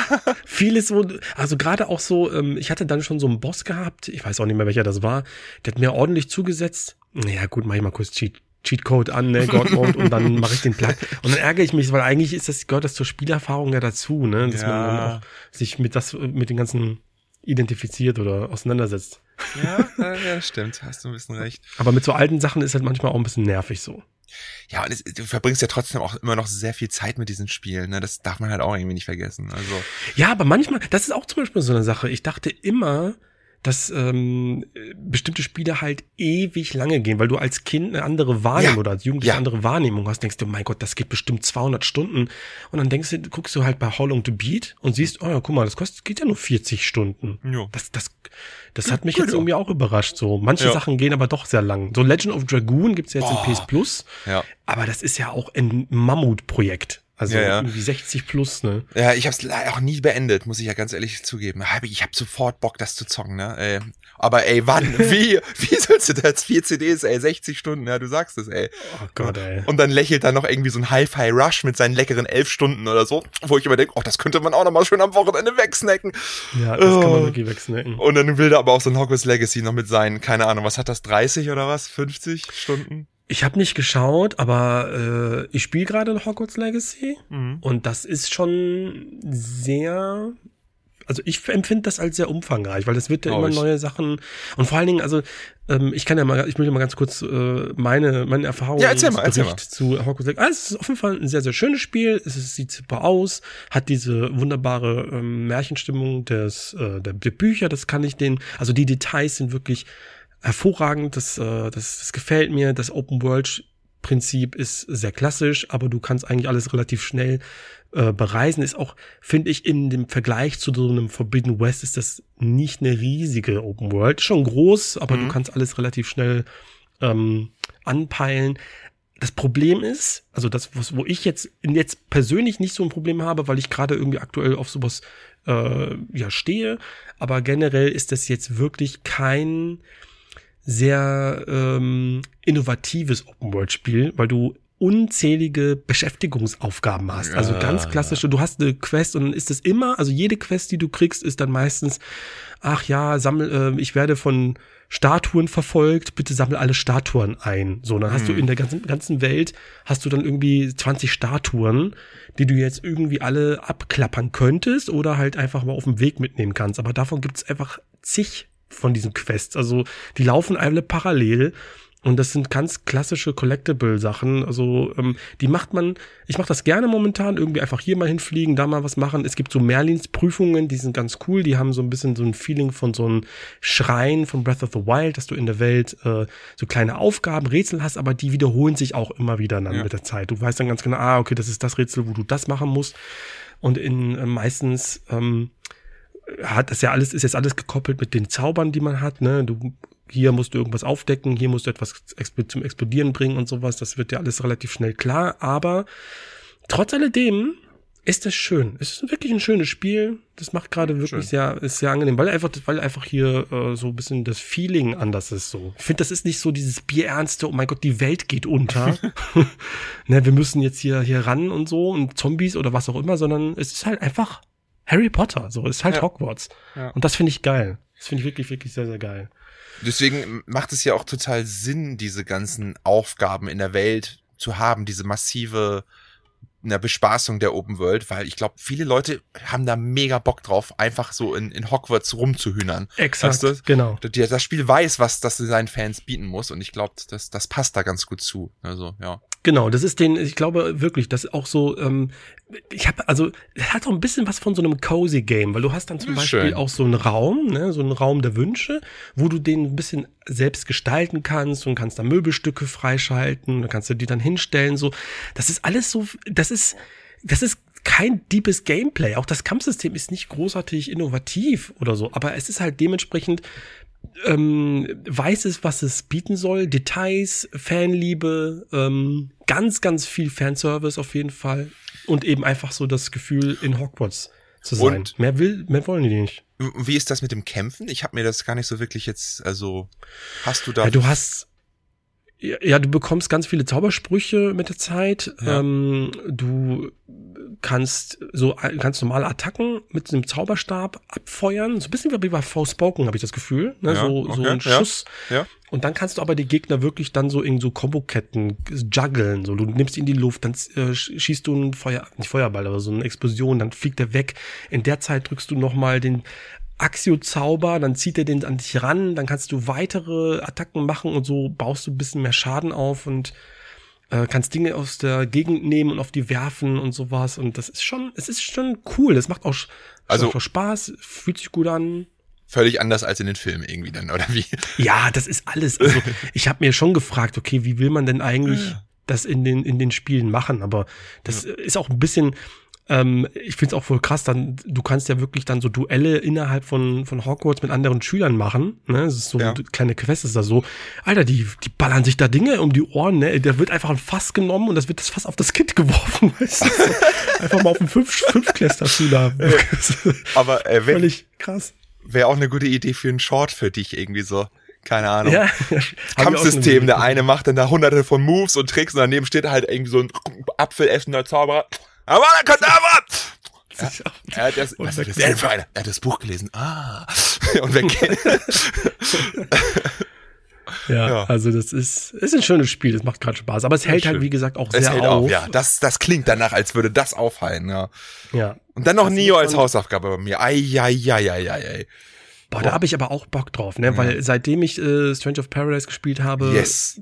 Vieles so, also gerade auch so, ähm, ich hatte dann schon so einen Boss gehabt, ich weiß auch nicht mehr, welcher das war, der hat mir ordentlich zugesetzt. Naja, gut, mach ich mal kurz Cheat, Cheatcode an, ne, God Mode, und dann mache ich den Platt. Und dann ärgere ich mich, weil eigentlich ist das, gehört das zur Spielerfahrung ja dazu, ne, dass man dann Ja. auch sich mit das, mit den ganzen identifiziert oder auseinandersetzt. Ja, ja, ja, stimmt. Hast du ein bisschen recht. Aber mit so alten Sachen ist halt manchmal auch ein bisschen nervig so. Ja, und es, du verbringst ja trotzdem auch immer noch sehr viel Zeit mit diesen Spielen. Ne? Das darf man halt auch irgendwie nicht vergessen. Also Ja, aber manchmal, das ist auch zum Beispiel so eine Sache. Ich dachte immer, dass ähm, bestimmte Spiele halt ewig lange gehen, weil du als Kind eine andere Wahrnehmung Ja. oder als Jugendlicher Ja. eine andere Wahrnehmung hast. Denkst du, mein Gott, das geht bestimmt 200 Stunden. Und dann denkst du, guckst du halt bei How Long to Beat und siehst, oh ja, guck mal, das kostet, geht ja nur 40 Stunden. Ja. Das, das, das hat mich jetzt ja. irgendwie auch überrascht. So manche Ja. Sachen gehen aber doch sehr lang. So Legend of Dragoon gibt's ja jetzt Boah. in PS Plus, ja. aber das ist ja auch ein Mammutprojekt. Also Ja, ja. irgendwie 60 plus, ne? Ja, ich habe es auch nie beendet, muss ich ja ganz ehrlich zugeben. Ich habe sofort Bock, das zu zocken, ne? Ey. Aber ey, wann? (laughs) Wie? Wie sollst du das? Vier CDs, ey, 60 Stunden, ja, du sagst es, ey. Oh Gott, ey. Und dann lächelt da noch irgendwie so ein Hi-Fi Rush mit seinen leckeren elf Stunden oder so, wo ich immer denke, oh, das könnte man auch noch mal schön am Wochenende wegsnacken. Ja, das kann man Oh. wirklich wegsnacken. Und dann will er aber auch so ein Hogwarts Legacy noch mit seinen, keine Ahnung, was hat das, 30 oder was? 50 Stunden? Ich habe nicht geschaut, aber äh, ich spiele gerade Hogwarts Legacy Mhm. und das ist schon sehr. Also ich empfinde das als sehr umfangreich, weil es wird ja Glaub immer neue Sachen und vor allen Dingen, also ähm, ich kann ja mal, ich ja mal ganz kurz äh, meine meine Erfahrungen Ja, erzähl mal, erzähl mal. zu Hogwarts Legacy. Ah, es ist auf jeden Fall ein sehr sehr schönes Spiel. Es ist, sieht super aus, hat diese wunderbare ähm, Märchenstimmung des äh, der, der Bücher. Das kann ich den, also die Details sind wirklich hervorragend. Das äh, das, das gefällt mir. Das Open World Prinzip ist sehr klassisch, aber du kannst eigentlich alles relativ schnell äh, bereisen. Ist auch, finde ich, in dem Vergleich zu so einem Forbidden West ist das nicht eine riesige Open World. Schon groß, aber Mhm. du kannst alles relativ schnell ähm, anpeilen. Das Problem ist, also das, was, wo ich jetzt jetzt persönlich nicht so ein Problem habe, weil ich gerade irgendwie aktuell auf sowas äh, ja stehe, aber generell ist das jetzt wirklich kein sehr ähm, innovatives Open-World-Spiel, weil du unzählige Beschäftigungsaufgaben hast. Also Ja, ganz ja. klassische, du hast eine Quest und dann ist es immer, also jede Quest, die du kriegst, ist dann meistens, ach ja, sammel, äh, ich werde von Statuen verfolgt, bitte sammel alle Statuen ein. So, dann hast du Hm. in der ganzen, ganzen Welt, hast du dann irgendwie 20 Statuen, die du jetzt irgendwie alle abklappern könntest oder halt einfach mal auf dem Weg mitnehmen kannst. Aber davon gibt es einfach zig von diesen Quests. Also die laufen alle parallel. Und das sind ganz klassische Collectible-Sachen. Also ähm, die macht man, ich mache das gerne momentan, irgendwie einfach hier mal hinfliegen, da mal was machen. Es gibt so Merlins-Prüfungen, die sind ganz cool. Die haben so ein bisschen so ein Feeling von so einem Schrein von Breath of the Wild, dass du in der Welt äh, so kleine Aufgaben, Rätsel hast, aber die wiederholen sich auch immer wieder dann Ja. mit der Zeit. Du weißt dann ganz genau, ah, okay, das ist das Rätsel, wo du das machen musst. Und in äh, meistens ähm, hat das ja alles, ist jetzt alles gekoppelt mit den Zaubern, die man hat, ne? Du, hier musst du irgendwas aufdecken, hier musst du etwas zum Explodieren bringen und sowas. Das wird ja alles relativ schnell klar. Aber trotz alledem ist das schön. Es ist wirklich ein schönes Spiel. Das macht gerade wirklich Schön. sehr, ist sehr angenehm, weil einfach, weil einfach hier äh, so ein bisschen das Feeling anders ist. So, ich finde, das ist nicht so dieses Bierernste. Oh mein Gott, die Welt geht unter. (laughs) ne, wir müssen jetzt hier hier ran und so und Zombies oder was auch immer, sondern es ist halt einfach Harry Potter, so ist halt Ja. Hogwarts. Ja. Und das finde ich geil. Das finde ich wirklich, wirklich sehr, sehr geil. Deswegen macht es ja auch total Sinn, diese ganzen Aufgaben in der Welt zu haben, diese massive eine Bespaßung der Open World, weil ich glaube, viele Leute haben da mega Bock drauf, einfach so in, in Hogwarts rumzuhühnern. Exakt, Weißt du? genau. Das Spiel weiß, was das seinen Fans bieten muss und ich glaube, das, das passt da ganz gut zu. Also, ja. Genau, das ist den, ich glaube wirklich, das ist auch so, ähm, ich habe, also, es hat auch ein bisschen was von so einem cozy Game, weil du hast dann zum Ja, Beispiel schön. auch so einen Raum, ne, so einen Raum der Wünsche, wo du den ein bisschen selbst gestalten kannst und kannst da Möbelstücke freischalten, dann kannst du die dann hinstellen, so. Das ist alles so, das ist, das ist kein deepes Gameplay. Auch das Kampfsystem ist nicht großartig innovativ oder so, aber es ist halt dementsprechend ähm, weiß es, was es bieten soll. Details, Fanliebe, ähm, ganz, ganz viel Fanservice auf jeden Fall. Und eben einfach so das Gefühl, in Hogwarts zu sein. Und- mehr will, mehr wollen die nicht. Wie ist das mit dem Kämpfen? Ich habe mir das gar nicht so wirklich jetzt, also hast du da. Ja, du hast, ja, du bekommst ganz viele Zaubersprüche mit der Zeit. Ja. Ähm, du kannst so ganz normale Attacken mit einem Zauberstab abfeuern. So ein bisschen wie bei Forspoken, habe ich das Gefühl. Ne? Ja, so, so okay, ein ja. Schuss. ja. Und dann kannst du aber die Gegner wirklich dann so in so Komboketten juggeln. So, du nimmst ihn in die Luft, dann äh, schießt du einen Feuer, nicht Feuerball, aber so eine Explosion, dann fliegt er weg. In der Zeit drückst du nochmal den Axio-Zauber, dann zieht er den an dich ran, dann kannst du weitere Attacken machen und so baust du ein bisschen mehr Schaden auf und äh, kannst Dinge aus der Gegend nehmen und auf die werfen und sowas. Und das ist schon, es ist schon cool. Das macht auch, Also- macht auch Spaß, fühlt sich gut an. Völlig anders als in den Filmen irgendwie dann, oder wie? Ja, das ist alles. Also, (laughs) ich habe mir schon gefragt, okay, wie will man denn eigentlich das in den, in den Spielen machen? Aber das ist auch ein bisschen, ähm, ich finde es auch voll krass, dann, du kannst ja wirklich dann so Duelle innerhalb von, von Hogwarts mit anderen Schülern machen. Ne? Das ist so Ja. eine kleine Quest ist da so. Alter, die, die ballern sich da Dinge um die Ohren, ne? Da wird einfach ein Fass genommen und das wird das Fass auf das Kind (laughs) geworfen, weißt du? So, einfach mal auf einen Fünf, Fünfklässler-Schüler. (laughs) Aber äh, wäre Völlig krass. wär auch eine gute Idee für einen Short für dich irgendwie so. Keine Ahnung. Ja. (laughs) Kampfsystem, der eine macht dann da hunderte von Moves und Tricks und daneben steht halt irgendwie so ein apfelessender Zauberer. Aber der Kadaver! Ja, er hat das, was ist das weg- denn für einer? Er hat das Buch gelesen. Ah. (laughs) Und weg. (laughs) Ja, Ja. also das ist, ist ein schönes Spiel, das macht gerade Spaß. Aber es hält halt, wie gesagt, auch Es sehr hält auf. auf, ja. Das, das klingt danach, als würde das aufhalten, ja. ja. Und dann noch Das Neo als Hausaufgabe bei mir. Ei, ei, ei, ei, ei, ei. Boah, da habe ich aber auch Bock drauf, ne? Weil seitdem ich äh, Strange of Paradise gespielt habe, Yes.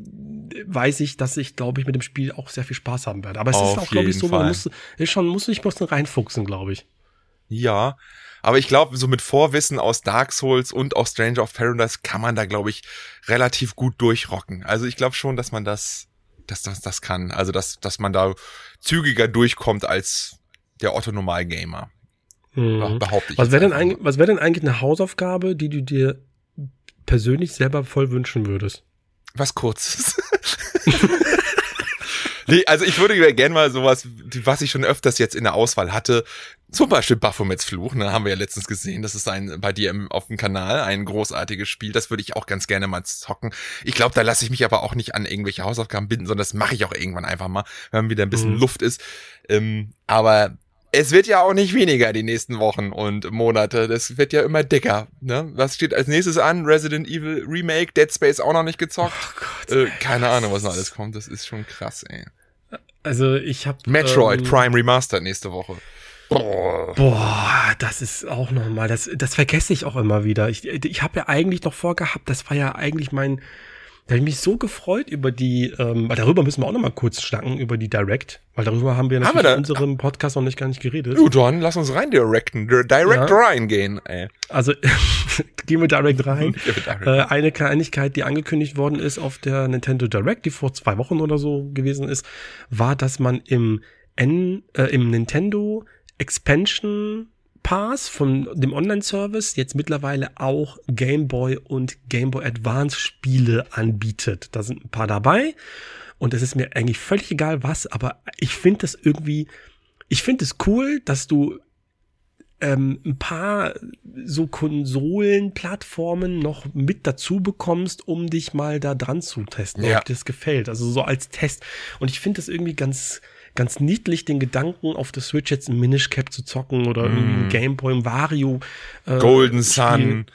weiß ich, dass ich, glaube ich, mit dem Spiel auch sehr viel Spaß haben werde. Aber es Auf ist auch, glaube ich, so, man muss, ist schon, muss sich bloß reinfuchsen, glaube ich. Ja, aber ich glaube, so mit Vorwissen aus Dark Souls und aus Stranger of Paradise kann man da, glaube ich, relativ gut durchrocken. Also ich glaube schon, dass man das, dass das, das kann. Also dass, dass man da zügiger durchkommt als der Otto Normal Gamer. Mhm. Behaupte ich. Was wäre denn, eigentlich- was wäre denn eigentlich eine Hausaufgabe, die du dir persönlich selber voll wünschen würdest? Was kurzes. (laughs) nee, also ich würde gerne mal sowas, was ich schon öfters jetzt in der Auswahl hatte, zum Beispiel Baphomets Fluch, ne, haben wir ja letztens gesehen, das ist ein, bei dir im, auf dem Kanal ein großartiges Spiel, das würde ich auch ganz gerne mal zocken. Ich glaube, da lasse ich mich aber auch nicht an irgendwelche Hausaufgaben binden, sondern das mache ich auch irgendwann einfach mal, wenn wieder ein bisschen Mhm. Luft ist. Ähm, aber es wird ja auch nicht weniger die nächsten Wochen und Monate. Das wird ja immer dicker. Ne? Was steht als nächstes an? Resident Evil Remake, Dead Space auch noch nicht gezockt. Gott. Äh, keine Ahnung, was noch alles kommt. Das ist schon krass, ey. Also ich habe Metroid ähm, Prime Remastered nächste Woche. Boah. Boah, das ist auch nochmal, das, das vergesse ich auch immer wieder. Ich, ich habe ja eigentlich noch vorgehabt, das war ja eigentlich mein, da habe ich mich so gefreut über die, ähm, weil darüber müssen wir auch nochmal kurz schnacken, über die Direct, weil darüber haben wir Haben natürlich wir da- in unserem Podcast noch nicht gar nicht geredet. Du, Don, lass uns rein directen. Direct Ja. reingehen, ey. Also (laughs) gehen wir direkt rein. Ja, mit Direct. Äh, eine Kleinigkeit, die angekündigt worden ist auf der Nintendo Direct, die vor zwei Wochen oder so gewesen ist, war, dass man im, N, äh, im Nintendo Expansion Pass von dem Online-Service jetzt mittlerweile auch Game Boy und Game Boy Advance Spiele anbietet. Da sind ein paar dabei und es ist mir eigentlich völlig egal was, aber ich finde das irgendwie, ich finde es cool, dass du ähm, ein paar so Konsolenplattformen noch mit dazu bekommst, um dich mal da dran zu testen, Ja. ob dir das gefällt. Also so als Test. Und ich finde das irgendwie ganz, ganz niedlich den Gedanken, auf der Switch jetzt ein Minish Cap zu zocken oder irgendwie ein Gameboy, ein Wario. Äh, Golden Sun.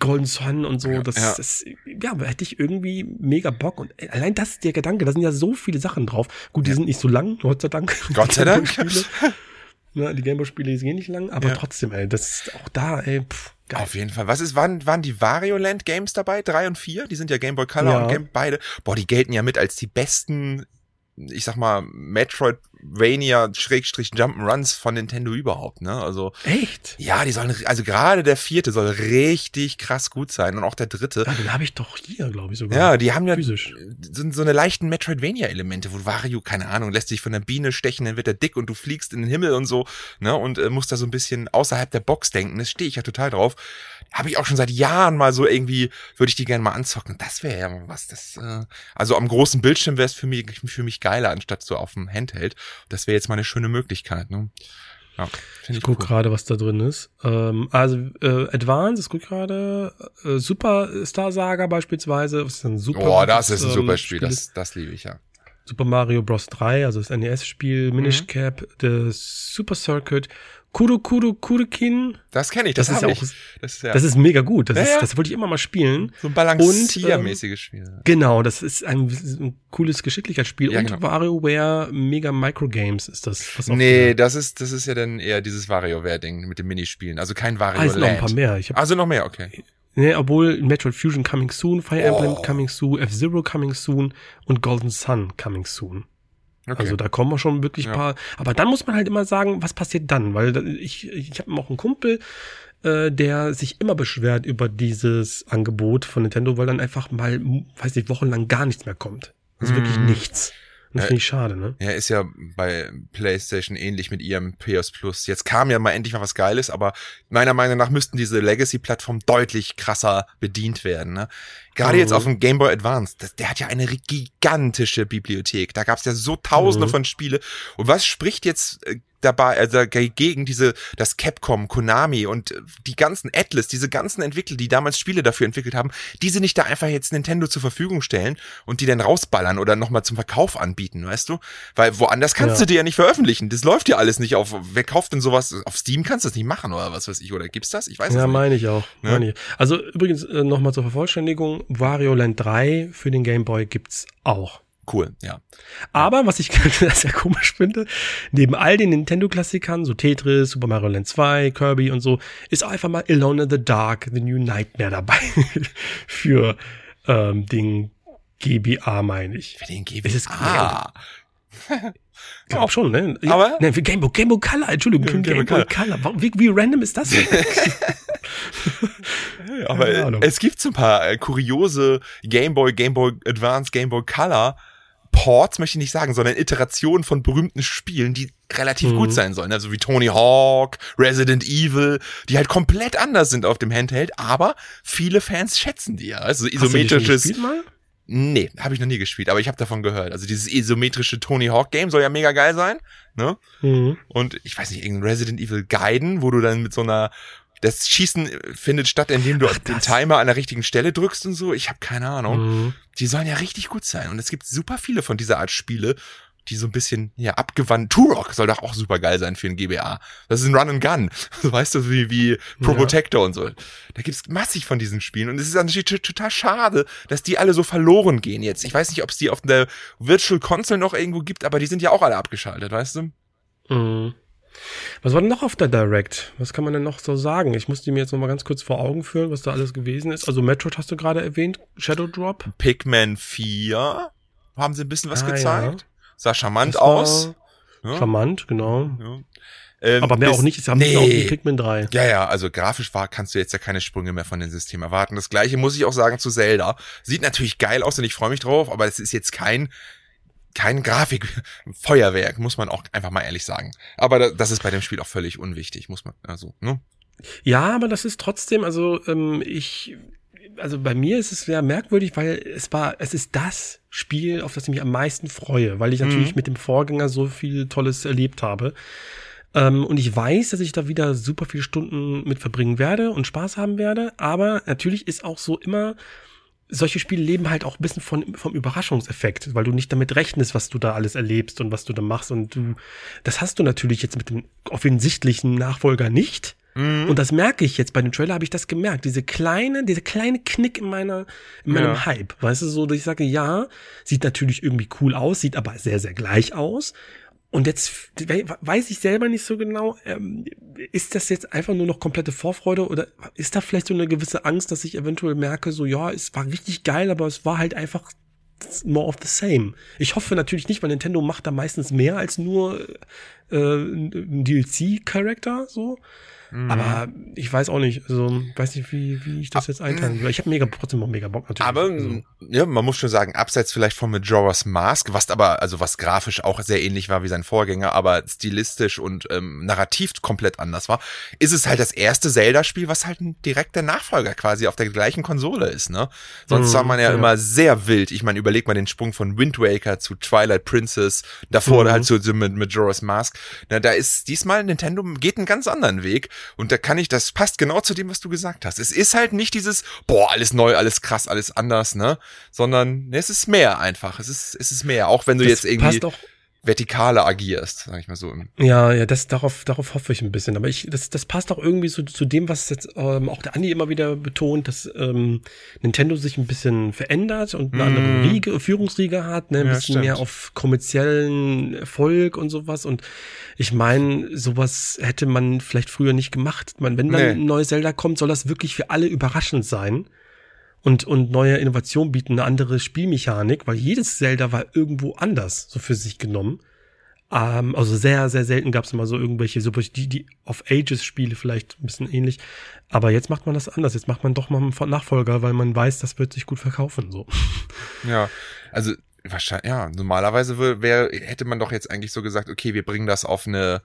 Golden Sun und so, das, ja. das ja, hätte ich irgendwie mega Bock. Und allein das ist der Gedanke, da sind ja so viele Sachen drauf. Gut, die ja. sind nicht so lang, Gott sei Dank. Gott sei (laughs) Dank. Ja, die Gameboy-Spiele gehen nicht lang, aber ja. trotzdem, ey, das ist auch da, ey, pff, geil. Auf jeden Fall. Was ist, waren, waren die Wario Land Games dabei? Drei und vier? Die sind ja Gameboy Color ja. und Game, beide. Boah, die gelten ja mit als die besten ich sag mal, Metroidvania Schrägstrich Jump'n'Runs von Nintendo überhaupt, ne? Also. Echt? Ja, die sollen, also gerade der vierte soll richtig krass gut sein und auch der dritte. Ja, den habe ich doch hier, glaube ich sogar. Ja, die haben ja physisch. So, so eine leichten Metroidvania-Elemente, wo Wario, keine Ahnung, lässt sich von der Biene stechen, dann wird er dick und du fliegst in den Himmel und so, ne? Und äh, musst da so ein bisschen außerhalb der Box denken. Das stehe ich ja total drauf habe ich auch schon seit Jahren mal so irgendwie, würde ich die gerne mal anzocken. Das wäre ja was. Das, äh, also am großen Bildschirm wäre es für mich, für mich geiler, anstatt so auf dem Handheld. Das wäre jetzt mal eine schöne Möglichkeit. Ne? Ja, ich, ich gucke cool. gerade, was da drin ist. Ähm, also äh, Advance, ich gucke gerade, äh, Superstar Saga beispielsweise. Das ist ein super. Oh, das ist ein super ähm, Spiel. Das, das liebe ich ja. Super Mario Bros. 3, also das NES-Spiel, Minish mhm. Cap, das Super Circuit Kuro Kuro Kurekin. Das kenne ich, das, das ist ja auch. Das ist, ja. das ist mega gut. Das, ja, ist, das wollte ich immer mal spielen. So ein balanciermäßiges ähm, Spiel. Genau, das ist ein, ein cooles Geschicklichkeitsspiel. Ja, und genau. WarioWare Mega Microgames ist das. Was nee, das ist, das ist ja dann eher dieses WarioWare-Ding mit dem Minispielen. Also kein Wario Also noch ein paar mehr. Ich hab, also noch mehr, okay. Nee, obwohl Metroid Fusion coming soon, Fire Emblem oh. coming soon, F-Zero coming soon und Golden Sun coming soon. Okay. Also da kommen wir schon wirklich ja. paar. Aber dann muss man halt immer sagen, was passiert dann? Weil ich, ich habe auch einen Kumpel, äh, der sich immer beschwert über dieses Angebot von Nintendo, weil dann einfach mal, weiß nicht, wochenlang gar nichts mehr kommt. Also mm. wirklich nichts. Das finde ich schade, ne? Ja, ist ja bei PlayStation ähnlich mit ihrem PS Plus. Jetzt kam ja mal endlich mal was Geiles, aber meiner Meinung nach müssten diese Legacy-Plattformen deutlich krasser bedient werden, ne? Gerade mhm. jetzt auf dem Game Boy Advance, das, der hat ja eine gigantische Bibliothek. Da gab's ja so tausende mhm. von Spiele. Und was spricht jetzt äh, dabei, also gegen diese, das Capcom, Konami und die ganzen Atlas, diese ganzen Entwickler, die damals Spiele dafür entwickelt haben, diese nicht da einfach jetzt Nintendo zur Verfügung stellen und die dann rausballern oder nochmal zum Verkauf anbieten, weißt du? Weil woanders kannst ja. du die ja nicht veröffentlichen. Das läuft ja alles nicht auf, wer kauft denn sowas? Auf Steam kannst du das nicht machen oder was weiß ich, oder gibt's das? Ich weiß ja, nicht. Ja, meine ich auch. Ja? Meine ich. Also übrigens äh, nochmal zur Vervollständigung, Wario Land 3 für den Game Boy gibt's auch. Cool, ja. Aber was ich (laughs) sehr komisch finde, neben all den Nintendo-Klassikern, so Tetris, Super Mario Land 2, Kirby und so, ist einfach mal Alone in the Dark, The New Nightmare dabei. (laughs) für ähm, den GBA, meine ich. Für den GBA? Ist (laughs) es ah. Ich glaube schon, ne? Aber? Ne, Game Boy, Game Boy Color, Entschuldigung, Game, Game, Boy Color. Color. Wie, wie random ist das denn? (laughs) Aber es gibt so ein paar äh, kuriose Game Boy, Game Boy Advance, Game Boy Color Ports möchte ich nicht sagen, sondern Iterationen von berühmten Spielen, die relativ mhm. gut sein sollen. Also wie Tony Hawk, Resident Evil, die halt komplett anders sind auf dem Handheld, aber viele Fans schätzen die ja. Also isometrisches. Hast du die mal? Nee, habe ich noch nie gespielt, aber ich habe davon gehört. Also dieses isometrische Tony Hawk Game soll ja mega geil sein, ne? Mhm. Und ich weiß nicht, irgendein Resident Evil Guiden, wo du dann mit so einer das Schießen findet statt, indem du Ach, den Timer an der richtigen Stelle drückst und so. Ich habe keine Ahnung. Mhm. Die sollen ja richtig gut sein. Und es gibt super viele von dieser Art Spiele, die so ein bisschen, ja, abgewandt. Turok soll doch auch super geil sein für ein GBA. Das ist ein Run and Gun. (laughs) weißt du, wie, wie Pro ja. Protector und so. Da gibt's massig von diesen Spielen. Und es ist natürlich total schade, dass die alle so verloren gehen jetzt. Ich weiß nicht, ob es die auf der Virtual Console noch irgendwo gibt, aber die sind ja auch alle abgeschaltet, weißt du? Mhm. Was war denn noch auf der Direct? Was kann man denn noch so sagen? Ich musste mir jetzt noch mal ganz kurz vor Augen führen, was da alles gewesen ist. Also Metroid hast du gerade erwähnt, Shadow Drop. Pikmin 4 haben sie ein bisschen was ah, gezeigt. Ja. Sah charmant aus. Ja. Charmant, genau. Ja. Ähm, aber mehr bis, auch nicht, sie haben nee. auch wie Pikmin 3. Ja, ja, also grafisch war, kannst du jetzt ja keine Sprünge mehr von dem System erwarten. Das gleiche muss ich auch sagen zu Zelda. Sieht natürlich geil aus und ich freue mich drauf, aber es ist jetzt kein kein Grafikfeuerwerk, muss man auch einfach mal ehrlich sagen. Aber das ist bei dem Spiel auch völlig unwichtig, muss man, also, ne? Ja, aber das ist trotzdem, also ähm, ich, also bei mir ist es sehr merkwürdig, weil es war, es ist das Spiel, auf das ich mich am meisten freue, weil ich natürlich mhm. mit dem Vorgänger so viel Tolles erlebt habe. Ähm, und ich weiß, dass ich da wieder super viele Stunden mit verbringen werde und Spaß haben werde, aber natürlich ist auch so immer solche Spiele leben halt auch ein bisschen von, vom Überraschungseffekt, weil du nicht damit rechnest, was du da alles erlebst und was du da machst. Und du, das hast du natürlich jetzt mit dem offensichtlichen Nachfolger nicht. Mhm. Und das merke ich jetzt bei dem Trailer, habe ich das gemerkt. Diese kleine, dieser kleine Knick in meiner, in meinem ja. Hype. Weißt du, so, dass ich sage, ja, sieht natürlich irgendwie cool aus, sieht aber sehr, sehr gleich aus. Und jetzt weiß ich selber nicht so genau, ähm, ist das jetzt einfach nur noch komplette Vorfreude oder ist da vielleicht so eine gewisse Angst, dass ich eventuell merke, so ja, es war richtig geil, aber es war halt einfach more of the same. Ich hoffe natürlich nicht, weil Nintendo macht da meistens mehr als nur äh, ein DLC-Charakter so. Mhm. Aber ich weiß auch nicht, also weiß nicht, wie, wie ich das jetzt einteilen will. Ich habe mega trotzdem noch mega Bock natürlich. Aber also. ja, man muss schon sagen, abseits vielleicht von Majora's Mask, was aber, also was grafisch auch sehr ähnlich war wie sein Vorgänger, aber stilistisch und ähm, narrativ komplett anders war, ist es halt das erste Zelda-Spiel, was halt ein direkter Nachfolger quasi auf der gleichen Konsole ist, ne? Sonst mhm, war man ja, ja, immer sehr wild. Ich meine, überleg mal den Sprung von Wind Waker zu Twilight Princess, davor mhm. halt so, so mit Majora's Mask. Na, da ist diesmal Nintendo geht einen ganz anderen Weg und da kann ich, das passt genau zu dem, was du gesagt hast. Es ist halt nicht dieses, boah, alles neu, alles krass, alles anders, ne? Sondern es ist mehr einfach. Es ist, es ist mehr. Auch wenn du das jetzt irgendwie. Passt doch vertikaler agierst, sag ich mal so. Ja, ja, das darauf darauf hoffe ich ein bisschen, aber ich das das passt auch irgendwie so zu dem, was jetzt ähm, auch der Andi immer wieder betont, dass ähm, Nintendo sich ein bisschen verändert und eine mm. andere Riege, Führungsriege hat, ne, ein ja, bisschen stimmt. mehr auf kommerziellen Erfolg und sowas und ich meine, sowas hätte man vielleicht früher nicht gemacht. Man, wenn dann nee. ein neues Zelda kommt, soll das wirklich für alle überraschend sein und, und neue Innovationen bieten, eine andere Spielmechanik, weil jedes Zelda war irgendwo anders, so für sich genommen. Ähm, also sehr, sehr selten gab es immer so irgendwelche, so die, die of Ages-Spiele vielleicht ein bisschen ähnlich. Aber jetzt macht man das anders. Jetzt macht man doch mal einen Nachfolger, weil man weiß, das wird sich gut verkaufen. So. (laughs) Ja, also wahrscheinlich, ja, normalerweise wär, hätte man doch jetzt eigentlich so gesagt, okay, wir bringen das auf eine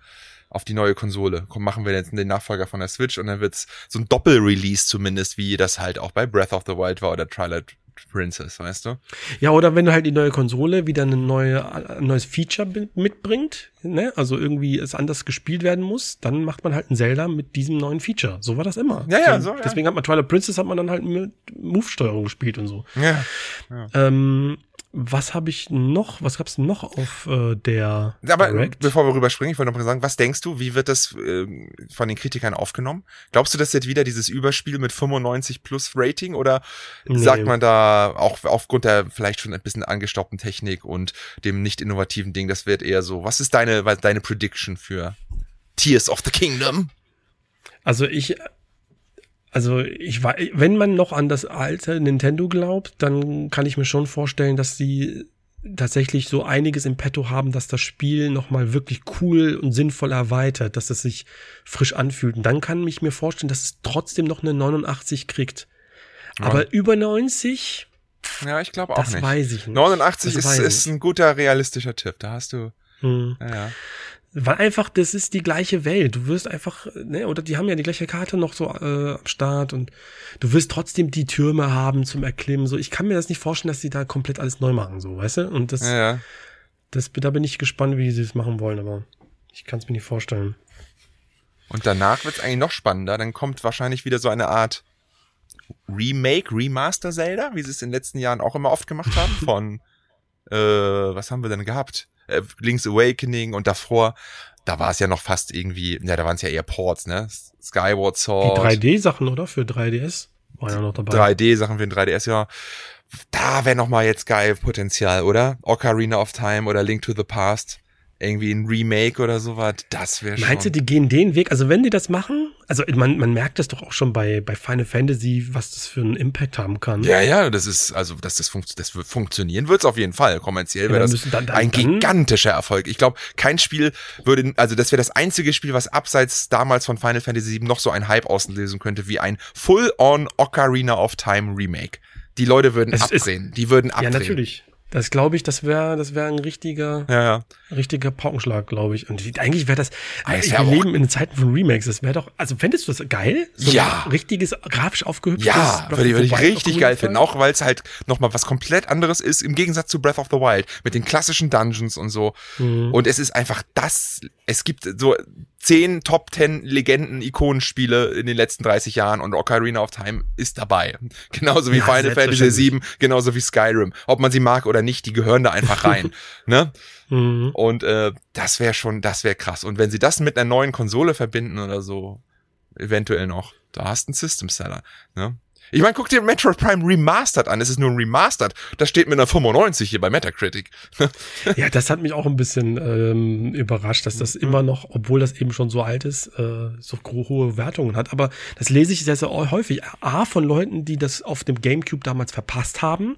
auf die neue Konsole. Komm, machen wir jetzt den Nachfolger von der Switch und dann wird's so ein Doppel-Release zumindest, wie das halt auch bei Breath of the Wild war oder Twilight Princess, weißt du? Ja, oder wenn du halt die neue Konsole wieder eine neue, ein neues Feature mitbringt, ne? Also irgendwie es anders gespielt werden muss, dann macht man halt ein Zelda mit diesem neuen Feature. So war das immer. Ja, ja, so, ja. Deswegen hat man Twilight Princess hat man dann halt mit Move-Steuerung gespielt und so. Ja. ja. Ähm, was habe ich noch? Was gab's noch auf äh, der Aber Direct? bevor wir rüberspringen, ich wollte noch mal sagen, was denkst du, wie wird das äh, von den Kritikern aufgenommen? Glaubst du, das wird wieder dieses Überspiel mit 95 plus Rating oder nee. sagt man da auch aufgrund der vielleicht schon ein bisschen angestaubten Technik und dem nicht innovativen Ding, das wird eher so, was ist deine deine Prediction für Tears of the Kingdom? Also ich also ich war, wenn man noch an das alte Nintendo glaubt, dann kann ich mir schon vorstellen, dass sie tatsächlich so einiges im Petto haben, dass das Spiel nochmal wirklich cool und sinnvoll erweitert, dass es sich frisch anfühlt. Und dann kann ich mir vorstellen, dass es trotzdem noch eine 89 kriegt. Ja. Aber über 90? Ja, ich glaube auch das nicht. Das weiß ich nicht. 89 ist, ist ein guter realistischer Tipp. Da hast du. Hm. Ja, ja. Weil einfach, das ist die gleiche Welt. Du wirst einfach, ne, oder die haben ja die gleiche Karte noch so äh, am Start und du wirst trotzdem die Türme haben zum Erklimmen. So, ich kann mir das nicht vorstellen, dass sie da komplett alles neu machen, so, weißt du? Und das, ja, ja. das, da bin ich gespannt, wie sie es machen wollen, aber ich kann es mir nicht vorstellen. Und danach wird es eigentlich noch spannender. Dann kommt wahrscheinlich wieder so eine Art Remake, Remaster Zelda, wie sie es in den letzten Jahren auch immer oft gemacht haben, (laughs) von äh, was haben wir denn gehabt? Äh, Link's Awakening und davor, da war es ja noch fast irgendwie, ja, da waren es ja eher Ports, ne? Skyward Sword. Die 3D-Sachen, oder? Für 3DS? War ja noch dabei. 3D-Sachen für den 3DS, ja. Da wäre noch mal jetzt geil Potenzial, oder? Ocarina of Time oder Link to the Past irgendwie ein Remake oder sowas, das wäre schon. Meinst du, die gehen den Weg? Also wenn die das machen, also man, man merkt das doch auch schon bei, bei Final Fantasy, was das für einen Impact haben kann. Ja, ja, das ist, also dass das, funkt, das funktionieren wird es auf jeden Fall. Kommerziell wäre ja, das dann, dann, ein gigantischer Erfolg. Ich glaube, kein Spiel würde, also das wäre das einzige Spiel, was abseits damals von Final Fantasy VII noch so ein Hype auslösen könnte, wie ein Full-on Ocarina of Time Remake. Die Leute würden es abdrehen. Ist, die würden abdrehen. Ja, natürlich. Das glaube ich, das wäre das wäre ein richtiger ja, ja. richtiger Paukenschlag, glaube ich. Und eigentlich wäre das ah, wir leben in Zeiten von Remakes, das wäre doch also fändest du das geil? So ja. richtiges grafisch aufgehübschtes Ja, würde ich, würd ich richtig geil finden, auch weil es halt noch mal was komplett anderes ist im Gegensatz zu Breath of the Wild mit den klassischen Dungeons und so. Mhm. Und es ist einfach das es gibt so zehn Top 10 Legenden, Ikonenspiele in den letzten 30 Jahren und Ocarina of Time ist dabei. (laughs) Genauso wie Ja, Final Fantasy. 7, genauso wie Skyrim. Ob man sie mag oder nicht, die gehören da einfach rein. (laughs) ne? Mhm. Und äh, das wäre schon, das wäre krass. Und wenn sie das mit einer neuen Konsole verbinden oder so, eventuell noch, da hast du einen System Seller. Ne? Ich meine, guck dir Metroid Prime Remastered an. Es ist nur ein Remastered. Das steht mit einer 95 hier bei Metacritic. (laughs) Ja, das hat mich auch ein bisschen ähm, überrascht, dass Mhm. das immer noch, obwohl das eben schon so alt ist, äh, so hohe Wertungen hat. Aber das lese ich sehr, sehr häufig. A, von Leuten, die das auf dem Gamecube damals verpasst haben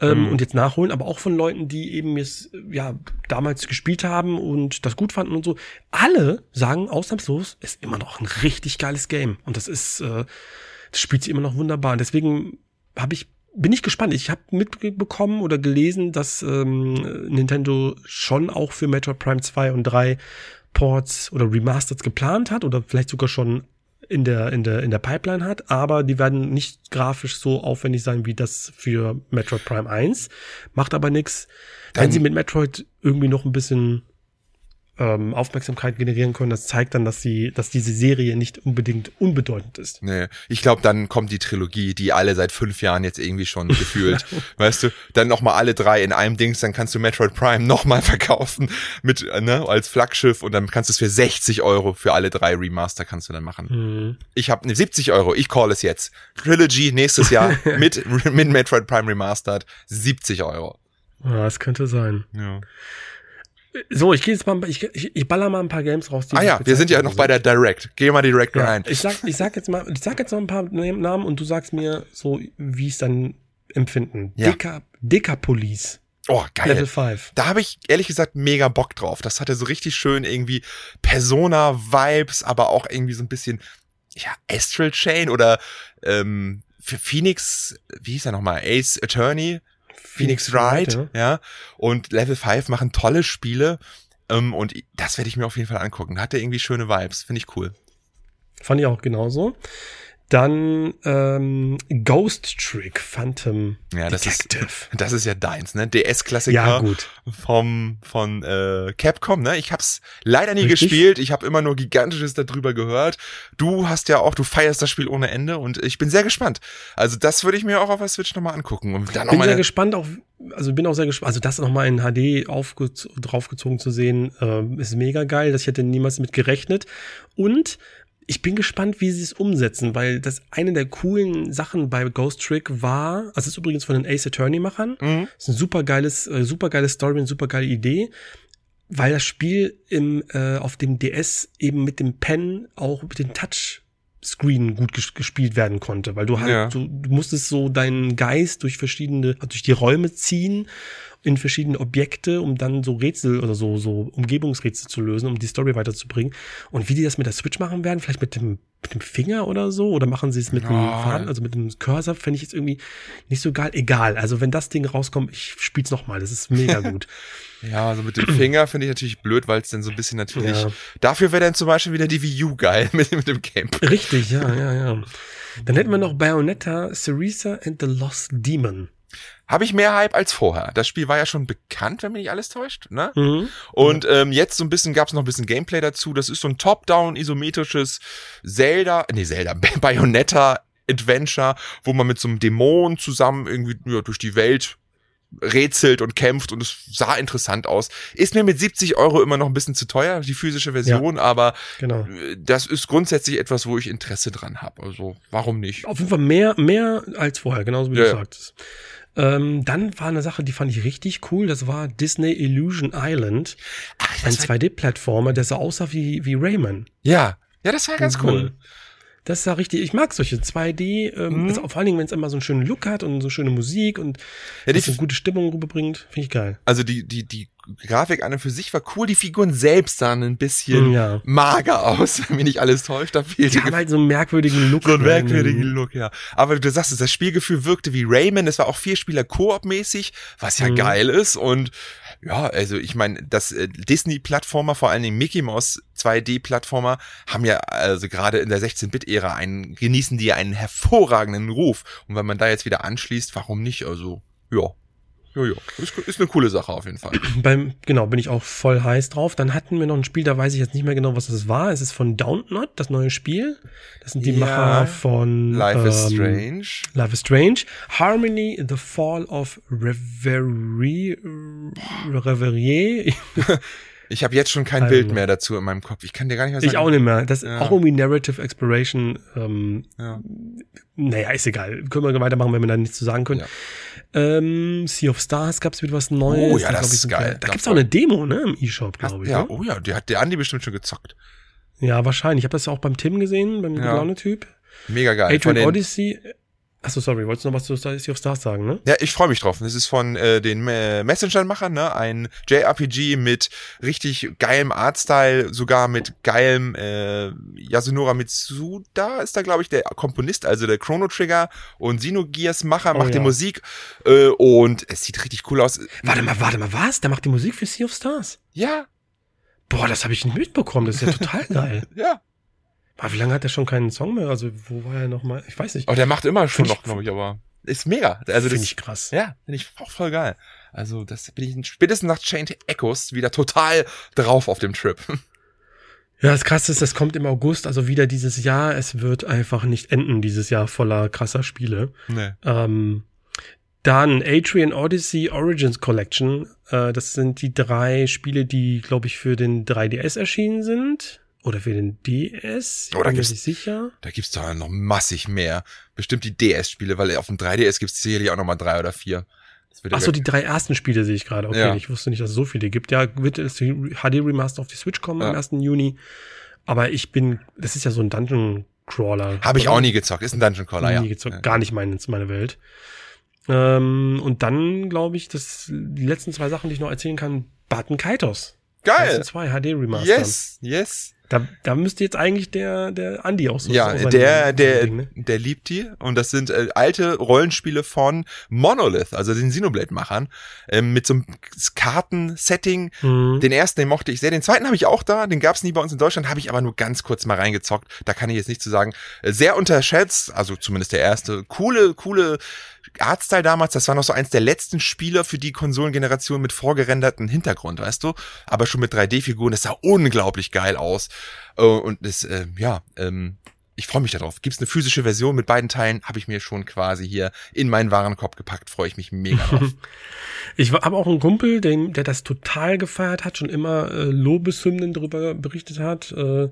ähm, Mhm. und jetzt nachholen, aber auch von Leuten, die eben jetzt, ja, damals gespielt haben und das gut fanden und so. Alle sagen ausnahmslos, ist immer noch ein richtig geiles Game. Und das ist, äh, das spielt sich immer noch wunderbar. Und deswegen habe ich bin ich gespannt. Ich habe mitbekommen oder gelesen, dass ähm, Nintendo schon auch für Metroid Prime 2 und 3 Ports oder Remasters geplant hat oder vielleicht sogar schon in der, in der, in der Pipeline hat, aber die werden nicht grafisch so aufwendig sein wie das für Metroid Prime 1. Macht aber nix. Wenn sie mit Metroid irgendwie noch ein bisschen ähm, Aufmerksamkeit generieren können, das zeigt dann, dass sie, dass diese Serie nicht unbedingt unbedeutend ist. Nee, ich glaube, dann kommt die Trilogie, die alle seit fünf Jahren jetzt irgendwie schon (laughs) gefühlt, weißt du, dann nochmal alle drei in einem Dings, dann kannst du Metroid Prime (laughs) nochmal verkaufen mit, äh, ne, als Flaggschiff und dann kannst du es für 60 Euro für alle drei Remaster kannst du dann machen. Mhm. Ich habe ne, 70 Euro, ich call es jetzt. Trilogy nächstes Jahr (laughs) mit, mit Metroid Prime Remastered 70 Euro. Ja, das könnte sein. Ja. So, ich gehe jetzt mal, ich, ich, ich baller mal ein paar Games raus. Ah ich ja, wir sind ja noch bei der Direct. Geh mal direkt Ja, rein. ich sag, ich sag jetzt mal, ich sag jetzt noch ein paar Namen und du sagst mir so, wie es dann empfinden. Ja. Deca, Decapolis, Oh, geil. Level 5. da habe ich ehrlich gesagt mega Bock drauf. Das hatte so richtig schön irgendwie Persona-Vibes, aber auch irgendwie so ein bisschen, ja, Astral Chain oder ähm, für Phoenix, wie hieß er nochmal, Ace Attorney, Phoenix Wright, ja. ja. Und Level 5 machen tolle Spiele. Ähm, und das werde ich mir auf jeden Fall angucken. Hatte irgendwie schöne Vibes, finde ich cool. Fand ich auch genauso. Dann ähm, Ghost Trick Phantom Ja, das ist, Detective. (laughs) das ist ja deins, ne? DS-Klassiker. ja, gut. vom von äh, Capcom, ne? Ich hab's leider nie Richtig. gespielt, ich habe immer nur gigantisches darüber gehört. Du hast ja auch, du feierst das Spiel ohne Ende und ich bin sehr gespannt. Also das würde ich mir auch auf der Switch nochmal angucken und dann Bin nochmal sehr gespannt auf, also bin auch sehr gespannt, also das nochmal in HD aufge draufgezogen zu sehen, ähm, ist mega geil. Das ich hätte niemals mit gerechnet. Und ich bin gespannt, wie sie es umsetzen, weil das eine der coolen Sachen bei Ghost Trick war, also es ist übrigens von den Ace Attorney Machern, Mhm. ist ein super geiles, äh, super geile Story, eine super geile Idee, weil das Spiel im, äh, auf dem DS eben mit dem Pen auch mit dem Touchscreen gut ges gespielt werden konnte, weil du halt Ja. so, du musstest so deinen Geist durch verschiedene, durch die Räume ziehen in verschiedene Objekte, um dann so Rätsel oder so, so Umgebungsrätsel zu lösen, um die Story weiterzubringen. Und wie die das mit der Switch machen werden, vielleicht mit dem, mit dem Finger oder so, oder machen sie es mit dem Ja. Faden, also mit dem Cursor, fände ich jetzt irgendwie nicht so geil. Egal. Also wenn das Ding rauskommt, ich spiel's noch mal. Das ist mega (laughs) gut. Ja, also mit dem Finger finde ich natürlich blöd, weil es dann so ein bisschen natürlich. Ja. Dafür wäre dann zum Beispiel wieder die Wii U geil (laughs) mit, mit dem Camp. Richtig, ja, ja, ja. Dann hätten wir noch Bayonetta, Ceresa and the Lost Demon. Habe ich mehr Hype als vorher. Das Spiel war ja schon bekannt, wenn mich nicht alles täuscht, ne? Mhm. Und ähm, jetzt so ein bisschen gab es noch ein bisschen Gameplay dazu. Das ist so ein Top-Down isometrisches Zelda, nee Zelda, (laughs) Bayonetta Adventure, wo man mit so einem Dämon zusammen irgendwie ja, durch die Welt rätselt und kämpft und es sah interessant aus. Ist mir mit 70 Euro immer noch ein bisschen zu teuer, die physische Version, aber Genau. äh, das ist grundsätzlich etwas, wo ich Interesse dran habe. Also warum nicht? Auf jeden Fall mehr, mehr als vorher, genauso wie Ja, du ja. Ähm, dann war eine Sache, die fand ich richtig cool. Das war Disney Illusion Island. Ach, Ein das war, 2D-Plattformer, der so aussah wie, wie Rayman. ja, ja, das war ganz cool. Mhm. Das sah richtig, ich mag solche 2D, ähm, Mhm. also vor allen Dingen, wenn es immer so einen schönen Look hat und so schöne Musik und Ja, die, eine gute Stimmung rüberbringt, finde ich geil. also die, die, die Grafik an und für sich war cool. Die Figuren selbst sahen ein bisschen Ja. mager aus, (laughs) wenn mich nicht alles täuscht. Da fehlte Die haben halt so einen merkwürdigen Look. so einen ne, merkwürdigen Look, ja. Aber du sagst es, das Spielgefühl wirkte wie Rayman. Es war auch vier Spieler Koop-mäßig, was ja Mhm. geil ist. Und ja, also ich meine, das äh, Disney-Plattformer, vor allen Dingen Mickey Mouse 2D-Plattformer, haben ja also gerade in der 16-Bit-Ära einen, genießen die ja einen hervorragenden Ruf. Und wenn man da jetzt wieder anschließt, warum nicht? Also, ja. Jojo, ist, ist eine coole Sache auf jeden Fall. (clears throat) Beim, genau, bin ich auch voll heiß drauf. Dann hatten wir noch ein Spiel, da weiß ich jetzt nicht mehr genau, was das war. Es ist von Downton das neue Spiel. Das sind die Ja. Macher von Life is ähm, Strange. Life is Strange. Harmony, The Fall of Reverie, Reverie. (laughs) Ich habe jetzt schon kein Bild mehr dazu in meinem Kopf. Ich kann dir gar nicht mehr sagen. Ich auch nicht mehr. Das ist Ja. auch irgendwie Narrative Exploration. Ähm, Ja. naja, ist egal. Können wir weitermachen, wenn wir da nichts zu sagen können. Ja. Ähm, sea of Stars gab es wieder was Neues. Oh ja, Da das ich, ist geil. Da Da gibt's auch eine Demo, ne, im E-Shop, glaube ich. ja, ne? oh ja, der hat der Andi bestimmt schon gezockt. Ja, wahrscheinlich. Ich habe das ja auch beim Tim gesehen, beim Ja. Laune-Typ. Mega geil. Adrian Odyssey. Achso, sorry, wolltest du noch was zu Sea of Stars sagen, ne? ja, ich freue mich drauf. Das ist von äh, den äh, Messenger-Machern, ne? Ein JRPG mit richtig geilem Artstyle, sogar mit geilem äh, Yasunora Mitsuda ist da, glaube ich, der Komponist, also der Chrono Trigger und Xenogears-Macher Oh, macht die ja. Musik äh, und es sieht richtig cool aus. Warte mal, warte mal, was? Der macht die Musik für Sea of Stars? Ja, Boah, das habe ich nicht mitbekommen. Das ist ja total (laughs) geil. ja. Aber wie lange hat er schon keinen Song mehr? Also, wo war er nochmal? Ich weiß nicht. Oh, der macht immer schon Find noch, glaube ich, aber ist mega. Also Finde ich krass. Ja, finde ich auch voll geil. Also, das bin ich spätestens nach Chained Echoes wieder total drauf auf dem Trip. (laughs) Ja, das Krasse ist, das kommt im August, also wieder dieses Jahr. Es wird einfach nicht enden, dieses Jahr voller krasser Spiele. nee. Ähm, dann Adrian Odyssey Origins Collection. Äh, das sind die drei Spiele, die, glaube ich, für den 3DS erschienen sind. Oder für den DS. Ich Oder bin mir nicht sicher. Da gibt's doch noch massig mehr. Bestimmt die DS-Spiele, weil auf dem 3DS gibt's sicherlich auch noch mal drei oder vier. Das wird ja Ach so, die drei ersten Spiele sehe ich gerade. Okay, Ja. ich wusste nicht, dass es so viele gibt. Ja, wird das HD Remaster auf die Switch kommen am Ja. 1. Juni. Aber ich bin, das ist ja so ein Dungeon Crawler. Habe ich auch nie gezockt. Ist ein Dungeon Crawler, ja. nie gezockt. Ja. Gar nicht meine, meine Welt. Ähm, und dann glaube ich, dass die letzten zwei Sachen, die ich noch erzählen kann, Button Kaitos. Geil. Das zwei HD Remaster. Yes, yes. Da, da müsste jetzt eigentlich der, der Andi auch so Ja, sein- der, sein der, Ding, ne? der liebt die. Und das sind äh, alte Rollenspiele von Monolith, also den Xenoblade-Machern, ähm, mit so einem Kartensetting. Mhm. Den ersten, den mochte ich sehr. Den zweiten habe ich auch da. Den gab's nie bei uns in Deutschland, habe ich aber nur ganz kurz mal reingezockt. Da kann ich jetzt nicht zu sagen. Äh, Sehr unterschätzt, also zumindest der erste. Coole, coole Artstyle damals. Das war noch so eins der letzten Spieler für die Konsolengeneration mit vorgerenderten Hintergrund, weißt du? Aber schon mit 3D-Figuren. Das sah unglaublich geil aus. Äh, Und das, äh, ja, ähm, ich freue mich darauf. Gibt's eine physische Version mit beiden Teilen? Habe ich mir schon quasi hier in meinen Warenkorb gepackt. Freue ich mich mega drauf. (laughs) Ich habe auch einen Kumpel, dem, der das total gefeiert hat, schon immer äh, Lobeshymnen darüber berichtet hat. Äh,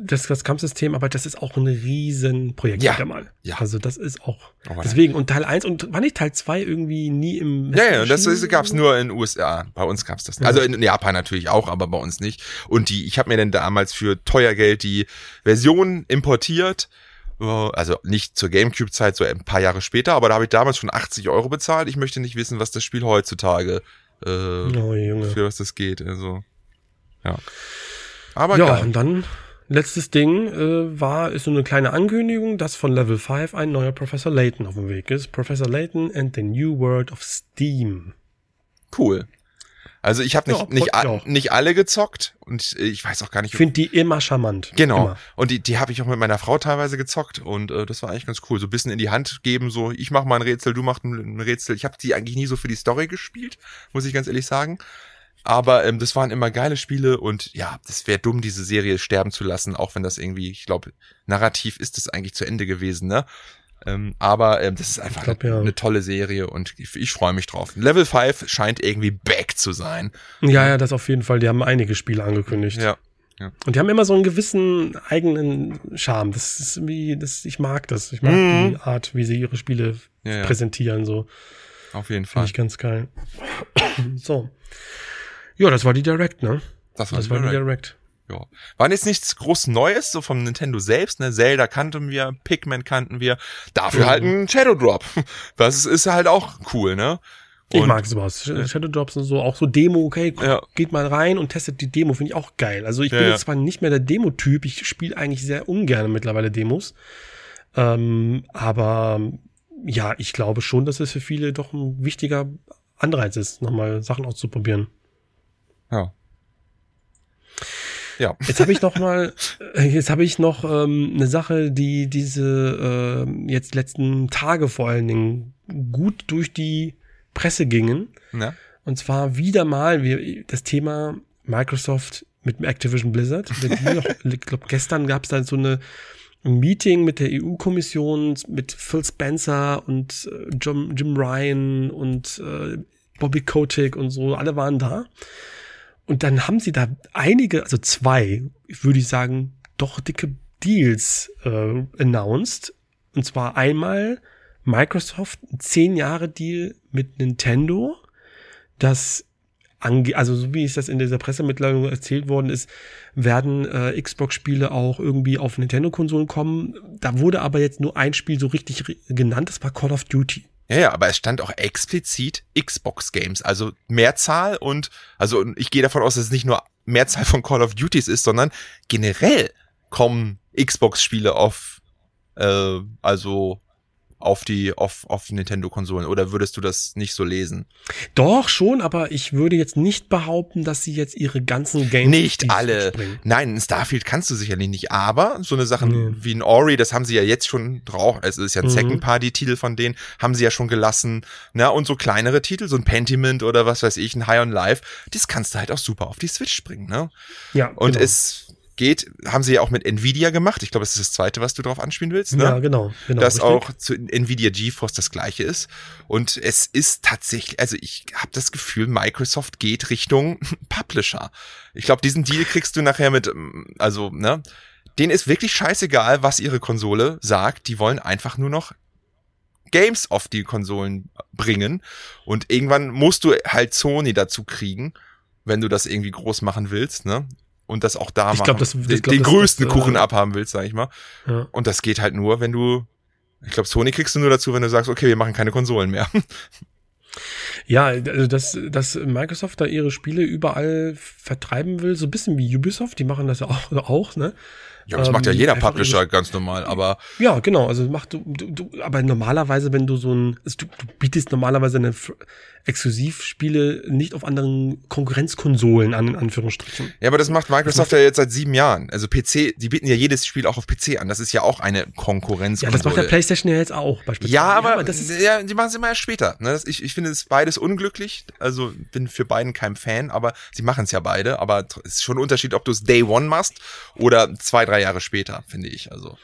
das, das Kampfsystem, aber das ist auch ein Riesenprojekt Ja. wieder mal. Ja. Also das ist auch. Oh, deswegen, und Teil 1 und war nicht Teil 2 irgendwie nie im Ja, ja, das ist, gab's nur in USA. Bei uns gab's das. nicht. Also in Japan natürlich auch, aber bei uns nicht. Und die, ich habe mir dann damals für teuer Geld die Version importiert. äh, Also nicht zur GameCube-Zeit, so ein paar Jahre später, aber da habe ich damals schon 80 Euro bezahlt. Ich möchte nicht wissen, was das Spiel heutzutage äh, Oh, für was das geht. Also ja. Aber Ja, geil. und dann letztes Ding äh, war, ist so eine kleine Ankündigung, dass von Level 5 ein neuer Professor Layton auf dem Weg ist. Professor Layton and the New World of Steam. cool. Also ich habe nicht, Ja, nicht, nicht alle gezockt und ich weiß auch gar nicht, Ich finde die immer charmant. Genau. Immer. Und die, die habe ich auch mit meiner Frau teilweise gezockt und äh, das war eigentlich ganz cool. So ein bisschen in die Hand geben, so ich mache mal ein Rätsel, du machst ein, ein Rätsel. Ich habe die eigentlich nie so für die Story gespielt, muss ich ganz ehrlich sagen. Aber ähm, das waren immer geile Spiele und ja, das wäre dumm, diese Serie sterben zu lassen, auch wenn das irgendwie, ich glaube, narrativ ist es eigentlich zu Ende gewesen, ne? Ähm, aber ähm, das ist einfach glaub, eine, ja. eine tolle Serie und ich, ich freue mich drauf. Level 5 scheint irgendwie back zu sein. Ja, ja, das auf jeden Fall. Die haben einige Spiele angekündigt. Ja. Und die haben immer so einen gewissen eigenen Charme. Das ist wie, das, ich mag das. Ich mag Mhm. die Art, wie sie ihre Spiele Ja, ja. präsentieren. So Auf jeden finde Fall. ich ganz geil. (clears throat) so. Ja, das war die Direct, ne? Das war, Das war die Direct. Ja. War jetzt nichts groß Neues, so vom Nintendo selbst, ne? Zelda kannten wir, Pikmin kannten wir, dafür Mhm. halt ein Shadow Drop. (laughs) Das ist, halt auch cool, ne? Ich Und- mag sowas. Shadow Drops und so, auch so Demo, okay, Ja. geht mal rein und testet die Demo, finde ich auch geil. Also ich Ja, bin jetzt zwar nicht mehr der Demo-Typ, ich spiele eigentlich sehr ungern mittlerweile Demos. Ähm, aber ja, ich glaube schon, dass es für viele doch ein wichtiger Anreiz ist, nochmal Sachen auszuprobieren. Ja. Ja. Jetzt habe ich noch mal, äh, jetzt habe ich noch ähm, eine Sache, die diese äh, jetzt letzten Tage vor allen Dingen gut durch die Presse gingen. Ja. Und zwar wieder mal wir, das Thema Microsoft mit Activision Blizzard. (laughs) ich glaube, gestern gab es da so eine ein Meeting mit der EU-Kommission, mit Phil Spencer und äh, Jim, Jim Ryan und äh, Bobby Kotick und so, alle waren da. Und dann haben sie da einige, also zwei, würde ich sagen, doch dicke Deals äh, announced. Und zwar einmal Microsoft, 10 Jahre Deal mit Nintendo, das ange also so wie es das in dieser Pressemitteilung erzählt worden ist, werden äh, Xbox-Spiele auch irgendwie auf Nintendo-Konsolen kommen. Da wurde aber jetzt nur ein Spiel so richtig genannt, das war Call of Duty. Ja, ja, aber es stand auch explizit Xbox Games, also Mehrzahl und also ich gehe davon aus, dass es nicht nur Mehrzahl von Call of Duties ist, sondern generell kommen Xbox Spiele auf äh, also auf die auf, auf Nintendo-Konsolen oder würdest du das nicht so lesen? Doch schon, aber ich würde jetzt nicht behaupten, dass sie jetzt ihre ganzen Games nicht alle. Springen. Nein, Starfield kannst du sicherlich nicht, aber so eine Sache nee. wie ein Ori, das haben sie ja jetzt schon drauf. Es ist ja ein mhm. Second Party Titel von denen, haben sie ja schon gelassen. Na und so kleinere Titel, so ein Pentiment oder was weiß ich, ein High on Life, das kannst du halt auch super auf die Switch springen, ne? Ja. Und genau. es geht, haben sie ja auch mit Nvidia gemacht. Ich glaube, das ist das zweite, was du drauf anspielen willst. Ne? Ja, genau. genau Dass richtig. auch zu Nvidia GeForce das gleiche ist. Und es ist tatsächlich, also ich habe das Gefühl, Microsoft geht Richtung (laughs) Publisher. Ich glaube, diesen Deal kriegst du nachher mit, also, ne? Denen ist wirklich scheißegal, was ihre Konsole sagt. Die wollen einfach nur noch Games auf die Konsolen bringen. Und irgendwann musst du halt Sony dazu kriegen, wenn du das irgendwie groß machen willst, ne? Und das auch da ich glaub, das, den, glaub, den das, größten das, Kuchen äh, abhaben willst, sag ich mal. Ja. Und das geht halt nur, wenn du, ich glaube, Sony kriegst du nur dazu, wenn du sagst, okay, wir machen keine Konsolen mehr. (laughs) Ja, also dass, dass Microsoft da ihre Spiele überall vertreiben will, so ein bisschen wie Ubisoft, die machen das ja auch, (laughs) auch ne? Ja, das ähm, macht ja ähm, jeder Publisher ganz normal, aber. Ja, genau. Also macht du, du, du aber normalerweise, wenn du so ein, also du, du bietest normalerweise eine Exklusivspiele nicht auf anderen Konkurrenzkonsolen an, in Anführungsstrichen. Ja, aber das macht Microsoft das ja jetzt seit sieben Jahren. Also PC, die bieten ja jedes Spiel auch auf PC an. Das ist ja auch eine Konkurrenz. Ja, das macht der PlayStation ja jetzt auch beispielsweise. Ja, aber, ja, aber das ist ja, die machen es immer erst später. Ne? Ich, ich finde es beides unglücklich. Also bin für beiden kein Fan, aber sie machen es ja beide. Aber es ist schon ein Unterschied, ob du es Day One machst oder zwei, drei Jahre später, finde ich. Also.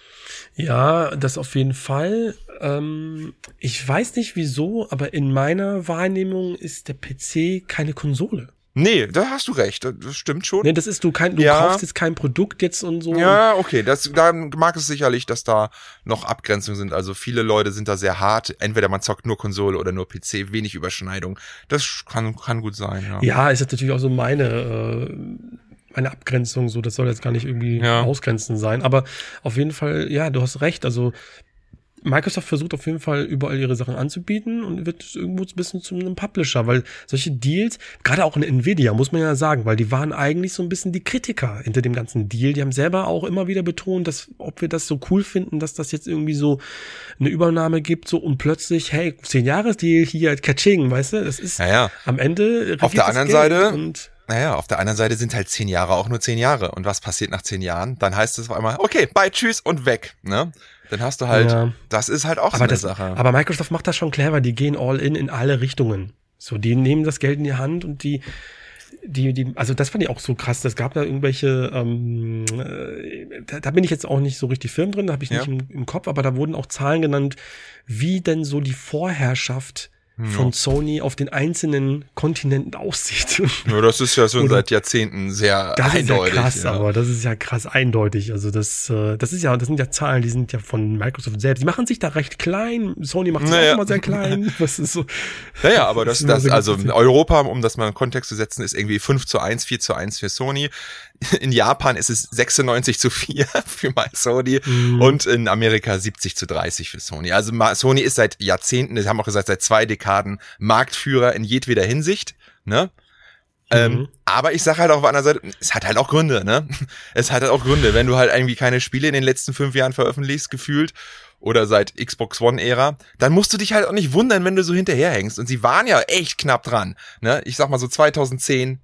Ja, das auf jeden Fall. Ähm, ich weiß nicht wieso, aber in meiner Wahrnehmung ist der PC keine Konsole. Nee, da hast du recht, das stimmt schon. Nee, das ist du kein, du ja. kaufst jetzt kein Produkt jetzt und so. Ja, okay, das, da mag es sicherlich, dass da noch Abgrenzungen sind. Also viele Leute sind da sehr hart. Entweder man zockt nur Konsole oder nur PC, wenig Überschneidung. Das kann, kann gut sein, ja. Ja, ist natürlich auch so meine, äh, eine Abgrenzung, so das soll jetzt gar nicht irgendwie ja. ausgrenzend sein. Aber auf jeden Fall, ja, du hast recht. Also Microsoft versucht auf jeden Fall überall ihre Sachen anzubieten und wird irgendwo ein bisschen zu einem Publisher, weil solche Deals, gerade auch in Nvidia, muss man ja sagen, weil die waren eigentlich so ein bisschen die Kritiker hinter dem ganzen Deal. Die haben selber auch immer wieder betont, dass, ob wir das so cool finden, dass das jetzt irgendwie so eine Übernahme gibt, so und plötzlich, hey, zehn Jahres Deal hier, Kaching, weißt du, das ist naja. am Ende. Auf der anderen Seite, naja, auf der anderen Seite sind halt zehn Jahre auch nur zehn Jahre. Und was passiert nach zehn Jahren? Dann heißt es auf einmal, okay, bye, tschüss und weg. Ne? Dann hast du halt, ja. das ist halt auch aber so eine das, Sache. Aber Microsoft macht das schon clever. Die gehen all in in alle Richtungen. So, die nehmen das Geld in die Hand und die, die, die, also das fand ich auch so krass. Das gab da irgendwelche, ähm, äh, da, da bin ich jetzt auch nicht so richtig firm drin, da habe ich nicht im, im Kopf, aber da wurden auch Zahlen genannt, wie denn so die Vorherrschaft von Sony auf den einzelnen Kontinenten (laughs) aussieht. Ja, das ist ja schon Oder, seit Jahrzehnten sehr das eindeutig. Ist ja krass, ja. aber das ist ja krass eindeutig. Also das, äh, das ist ja, das sind ja Zahlen, die sind ja von Microsoft selbst. Die machen sich da recht klein. Sony macht sich naja. auch immer sehr klein. (laughs) Das ist so. Naja, aber das, das, das also in Europa, um das mal in Kontext zu setzen, ist irgendwie 5 zu 1, 4 zu 1 für Sony. (laughs) In Japan ist es 96 zu 4 für Sony mhm. und in Amerika 70 zu 30 für Sony. Also Sony ist seit Jahrzehnten, das haben auch gesagt, seit zwei Dekaden Marktführer in jedweder Hinsicht. Ne? Ähm, mhm. Ähm, aber ich sag halt auf der anderen Seite, es hat halt auch Gründe, ne? (laughs) Es hat halt auch Gründe, wenn du halt irgendwie keine Spiele in den letzten fünf Jahren veröffentlichst, gefühlt, oder seit Xbox One-Ära, dann musst du dich halt auch nicht wundern, wenn du so hinterherhängst. Und sie waren ja echt knapp dran. Ne? Ich sag mal so 2010,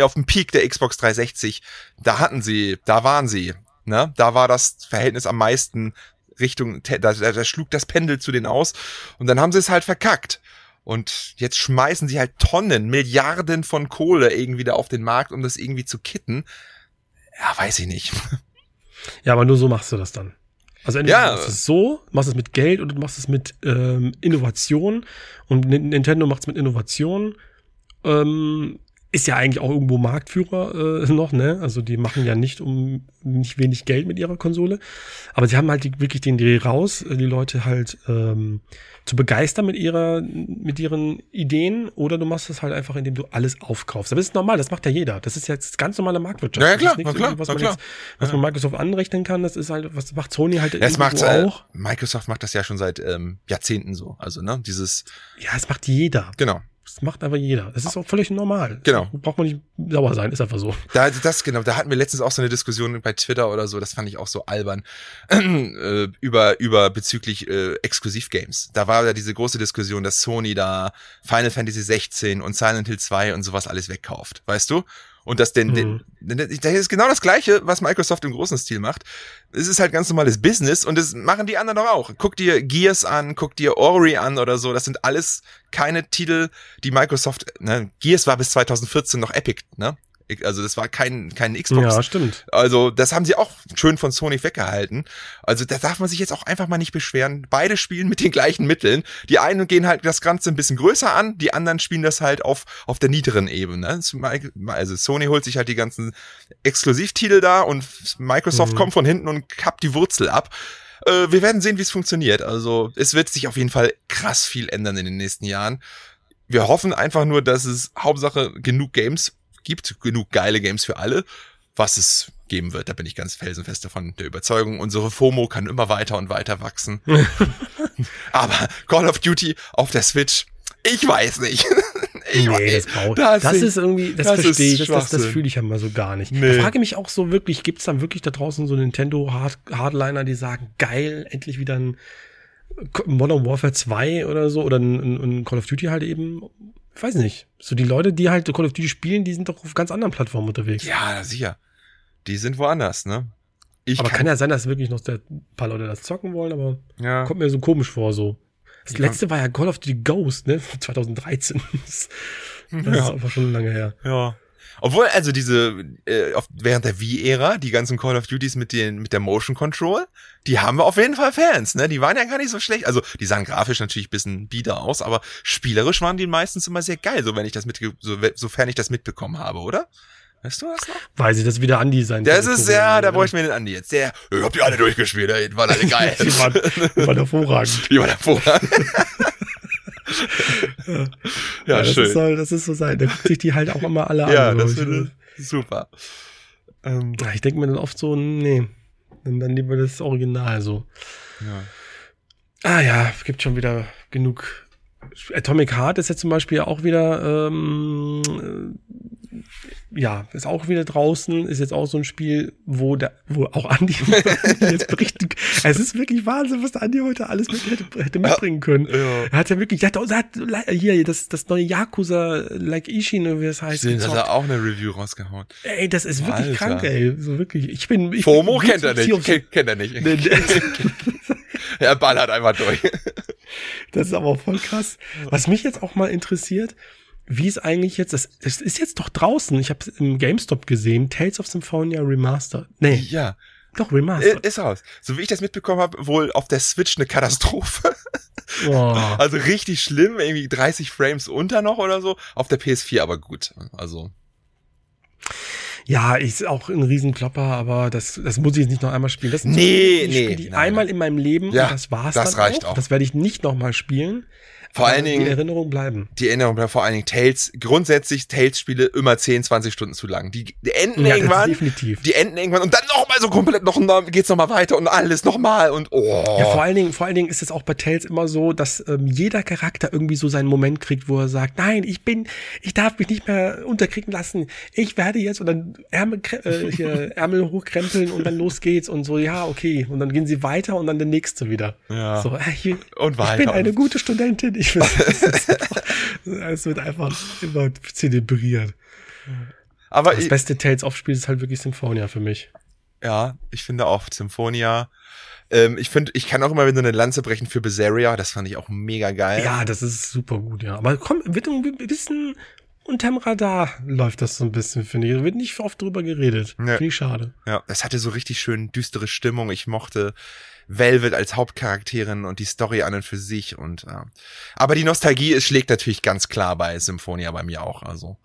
auf dem Peak der Xbox 360, da hatten sie, da waren sie. Ne? Da war das Verhältnis am meisten Richtung, da, da, da schlug das Pendel zu denen aus und dann haben sie es halt verkackt. Und jetzt schmeißen sie halt Tonnen, Milliarden von Kohle irgendwie da auf den Markt, um das irgendwie zu kitten. Ja, weiß ich nicht. (laughs) Ja, aber nur so machst du das dann. Also entweder Ja. du machst es so, machst es mit Geld du machst es mit ähm, Innovation. Und Nin- Nintendo macht es mit Innovation. Ähm, ist ja eigentlich auch irgendwo Marktführer äh, noch, ne? Also die machen ja nicht um nicht wenig Geld mit ihrer Konsole. Aber sie haben halt die, wirklich den Dreh raus, äh, die Leute halt ähm, zu begeistern mit ihrer, mit ihren Ideen. Oder du machst es halt einfach, indem du alles aufkaufst. Aber das ist normal, das macht ja jeder. Das ist jetzt ganz normale Marktwirtschaft. Ja, ja, Das klar, ist nichts klar, was man klar. jetzt was man Microsoft anrechnen kann, das ist halt, was macht Sony halt Das macht äh, auch. Microsoft macht das ja schon seit ähm, Jahrzehnten so. Also, ne, dieses, Ja, es macht jeder. genau. Das macht aber jeder. Das ist auch völlig normal. Genau. Braucht man nicht sauer sein, ist einfach so. Da, das, genau, da hatten wir letztens auch so eine Diskussion bei Twitter oder so, das fand ich auch so albern, (clears throat) äh, über, über bezüglich äh, Exklusivgames. Da war ja diese große Diskussion, dass Sony da Final Fantasy 16 und Silent Hill 2 und sowas alles wegkauft, weißt du? Und das denn, Mhm. denn, denn das ist genau das Gleiche, was Microsoft im großen Stil macht. Es ist halt ganz normales Business und das machen die anderen doch auch. Guck dir Gears an, guck dir Ori an oder so. Das sind alles keine Titel, die Microsoft, ne, Gears war bis 2014 noch Epic, ne? Also das war kein, kein Xbox. Ja, stimmt. Also das haben sie auch schön von Sony weggehalten. Also da darf man sich jetzt auch einfach mal nicht beschweren. Beide spielen mit den gleichen Mitteln. Die einen gehen halt das Ganze ein bisschen größer an, die anderen spielen das halt auf, auf der niederen Ebene. Also Sony holt sich halt die ganzen Exklusivtitel da und Microsoft Mhm. kommt von hinten und kappt die Wurzel ab. Äh, wir werden sehen, wie es funktioniert. Also es wird sich auf jeden Fall krass viel ändern in den nächsten Jahren. Wir hoffen einfach nur, dass es Hauptsache genug Games gibt, genug geile Games für alle, was es geben wird. Da bin ich ganz felsenfest davon der Überzeugung. Unsere FOMO kann immer weiter und weiter wachsen. (laughs) Aber Call of Duty auf der Switch, ich weiß nicht. (laughs) ich nee, weiß, das das Das, ist- irgendwie, das, das verstehe ich, das, das, fühle ich ja mal so gar nicht. Nee. Ich frage mich auch so wirklich, gibt es dann wirklich da draußen so Nintendo Hard Hardliner, die sagen, geil, endlich wieder ein Modern Warfare 2 oder so oder ein, ein Call of Duty halt eben. Ich weiß nicht. So die Leute, die halt Call of Duty spielen, die sind doch auf ganz anderen Plattformen unterwegs. ja, sicher. Die sind woanders, ne? Ich aber kann, ja sein, dass wirklich noch der paar Leute das zocken wollen, aber ja. kommt mir so komisch vor so. Das Ja. letzte war ja Call of Duty Ghost, ne? (laughs) Von 2013. Das, (laughs) das ist Ja. aber schon lange her. Ja. Obwohl, also diese, äh, auf, während der Wii-Ära, die ganzen Call of Duties mit den, mit der Motion Control, die haben wir auf jeden Fall Fans, ne? Die waren ja gar nicht so schlecht. Also, die sahen grafisch natürlich ein bisschen bieder aus, aber spielerisch waren die meistens immer sehr geil, so wenn ich das mitge so, sofern ich das mitbekommen habe, oder? Weißt du das noch? Weiß ich, das ist wieder Andi sein. Das ist, ja, da bräuchte ich mir den Andi jetzt. Der, ich hab die alle durchgespielt, ey, waren alle geil. (laughs) Die waren, die waren hervorragend. Die waren hervorragend. (laughs) ja, das schön. Ist so, das ist so sein. Da guckt sich die halt auch immer alle ja, an. das so. wird super. Ähm, ich ich denke mir dann oft so, nee, dann, dann lieber das Original so. ja. Ah ja, es gibt schon wieder genug. Atomic Heart ist jetzt zum Beispiel auch wieder, ähm, äh, ja, ist auch wieder draußen, ist jetzt auch so ein Spiel, wo der, wo auch Andi (laughs) jetzt berichten. Es ist wirklich Wahnsinn, was der Andi heute alles mit, hätte, hätte mitbringen können. Ja. Er hat ja wirklich, er hat, er hat hier das, das neue Yakuza Like Ishin, wie das heißt. Stimmt, hat er auch eine Review rausgehauen. Ey, das ist wirklich Alter. krank, ey. So wirklich. Ich bin. Ich FOMO bin kennt er nicht. Kennt, kennt er nicht. (laughs) Nee, nee. (laughs) er ballert einfach durch. Das ist aber voll krass. Was mich jetzt auch mal interessiert, wie ist eigentlich jetzt, das, das ist jetzt doch draußen, ich habe es im GameStop gesehen, Tales of Symphonia Remastered. Nee, Ja, doch Remastered. ist raus. So wie ich das mitbekommen habe, wohl auf der Switch eine Katastrophe. Boah. Also richtig schlimm, irgendwie 30 Frames unter noch oder so. Auf der PS4 aber gut. Also, Ja, ist auch ein Riesenklopper, aber das, das muss ich jetzt nicht noch einmal spielen. Das Nee, so, nee, spiele ich nein, einmal nein. in meinem Leben Ja, und das war's das dann reicht auch. auch. Das werde ich nicht nochmal spielen. Vor allen Dingen- Die Erinnerung bleiben. die Erinnerung bleibt vor allen Dingen Tales, grundsätzlich Tales-Spiele immer 10, 20 Stunden zu lang. Die, die enden Ja, irgendwann, definitiv. die enden irgendwann und dann nochmal so komplett noch, geht's nochmal weiter und alles nochmal und oh. Ja, vor allen Dingen, vor allen Dingen ist es auch bei Tales immer so, dass ähm, jeder Charakter irgendwie so seinen Moment kriegt, wo er sagt, nein, ich bin, ich darf mich nicht mehr unterkriegen lassen. Ich werde jetzt und dann Ärmel, äh, hier, (laughs) Ärmel hochkrempeln und dann los geht's und so, ja, okay. Und dann gehen sie weiter und dann der nächste wieder. Ja. So, äh, ich, Und ich weiter bin eine gute Studentin. Ich will, (laughs) es wird einfach immer zelebriert. aber Das ich, beste Tales-Off-Spiel ist halt wirklich Symphonia für mich. ja, ich finde auch Symphonia. Ähm, ich finde, ich kann auch immer wieder eine Lanze brechen für Berseria. Das fand ich auch mega geil. Ja, das ist super gut, ja. Aber komm, wird ein bisschen unterm Radar läuft das so ein bisschen, finde ich. Da wird nicht oft drüber geredet. Ja. Finde ich schade. Ja, es hatte so richtig schön düstere Stimmung. Ich mochte Velvet als Hauptcharakterin und die Story an und für sich und ja. aber die Nostalgie schlägt natürlich ganz klar bei Symphonia bei mir auch, also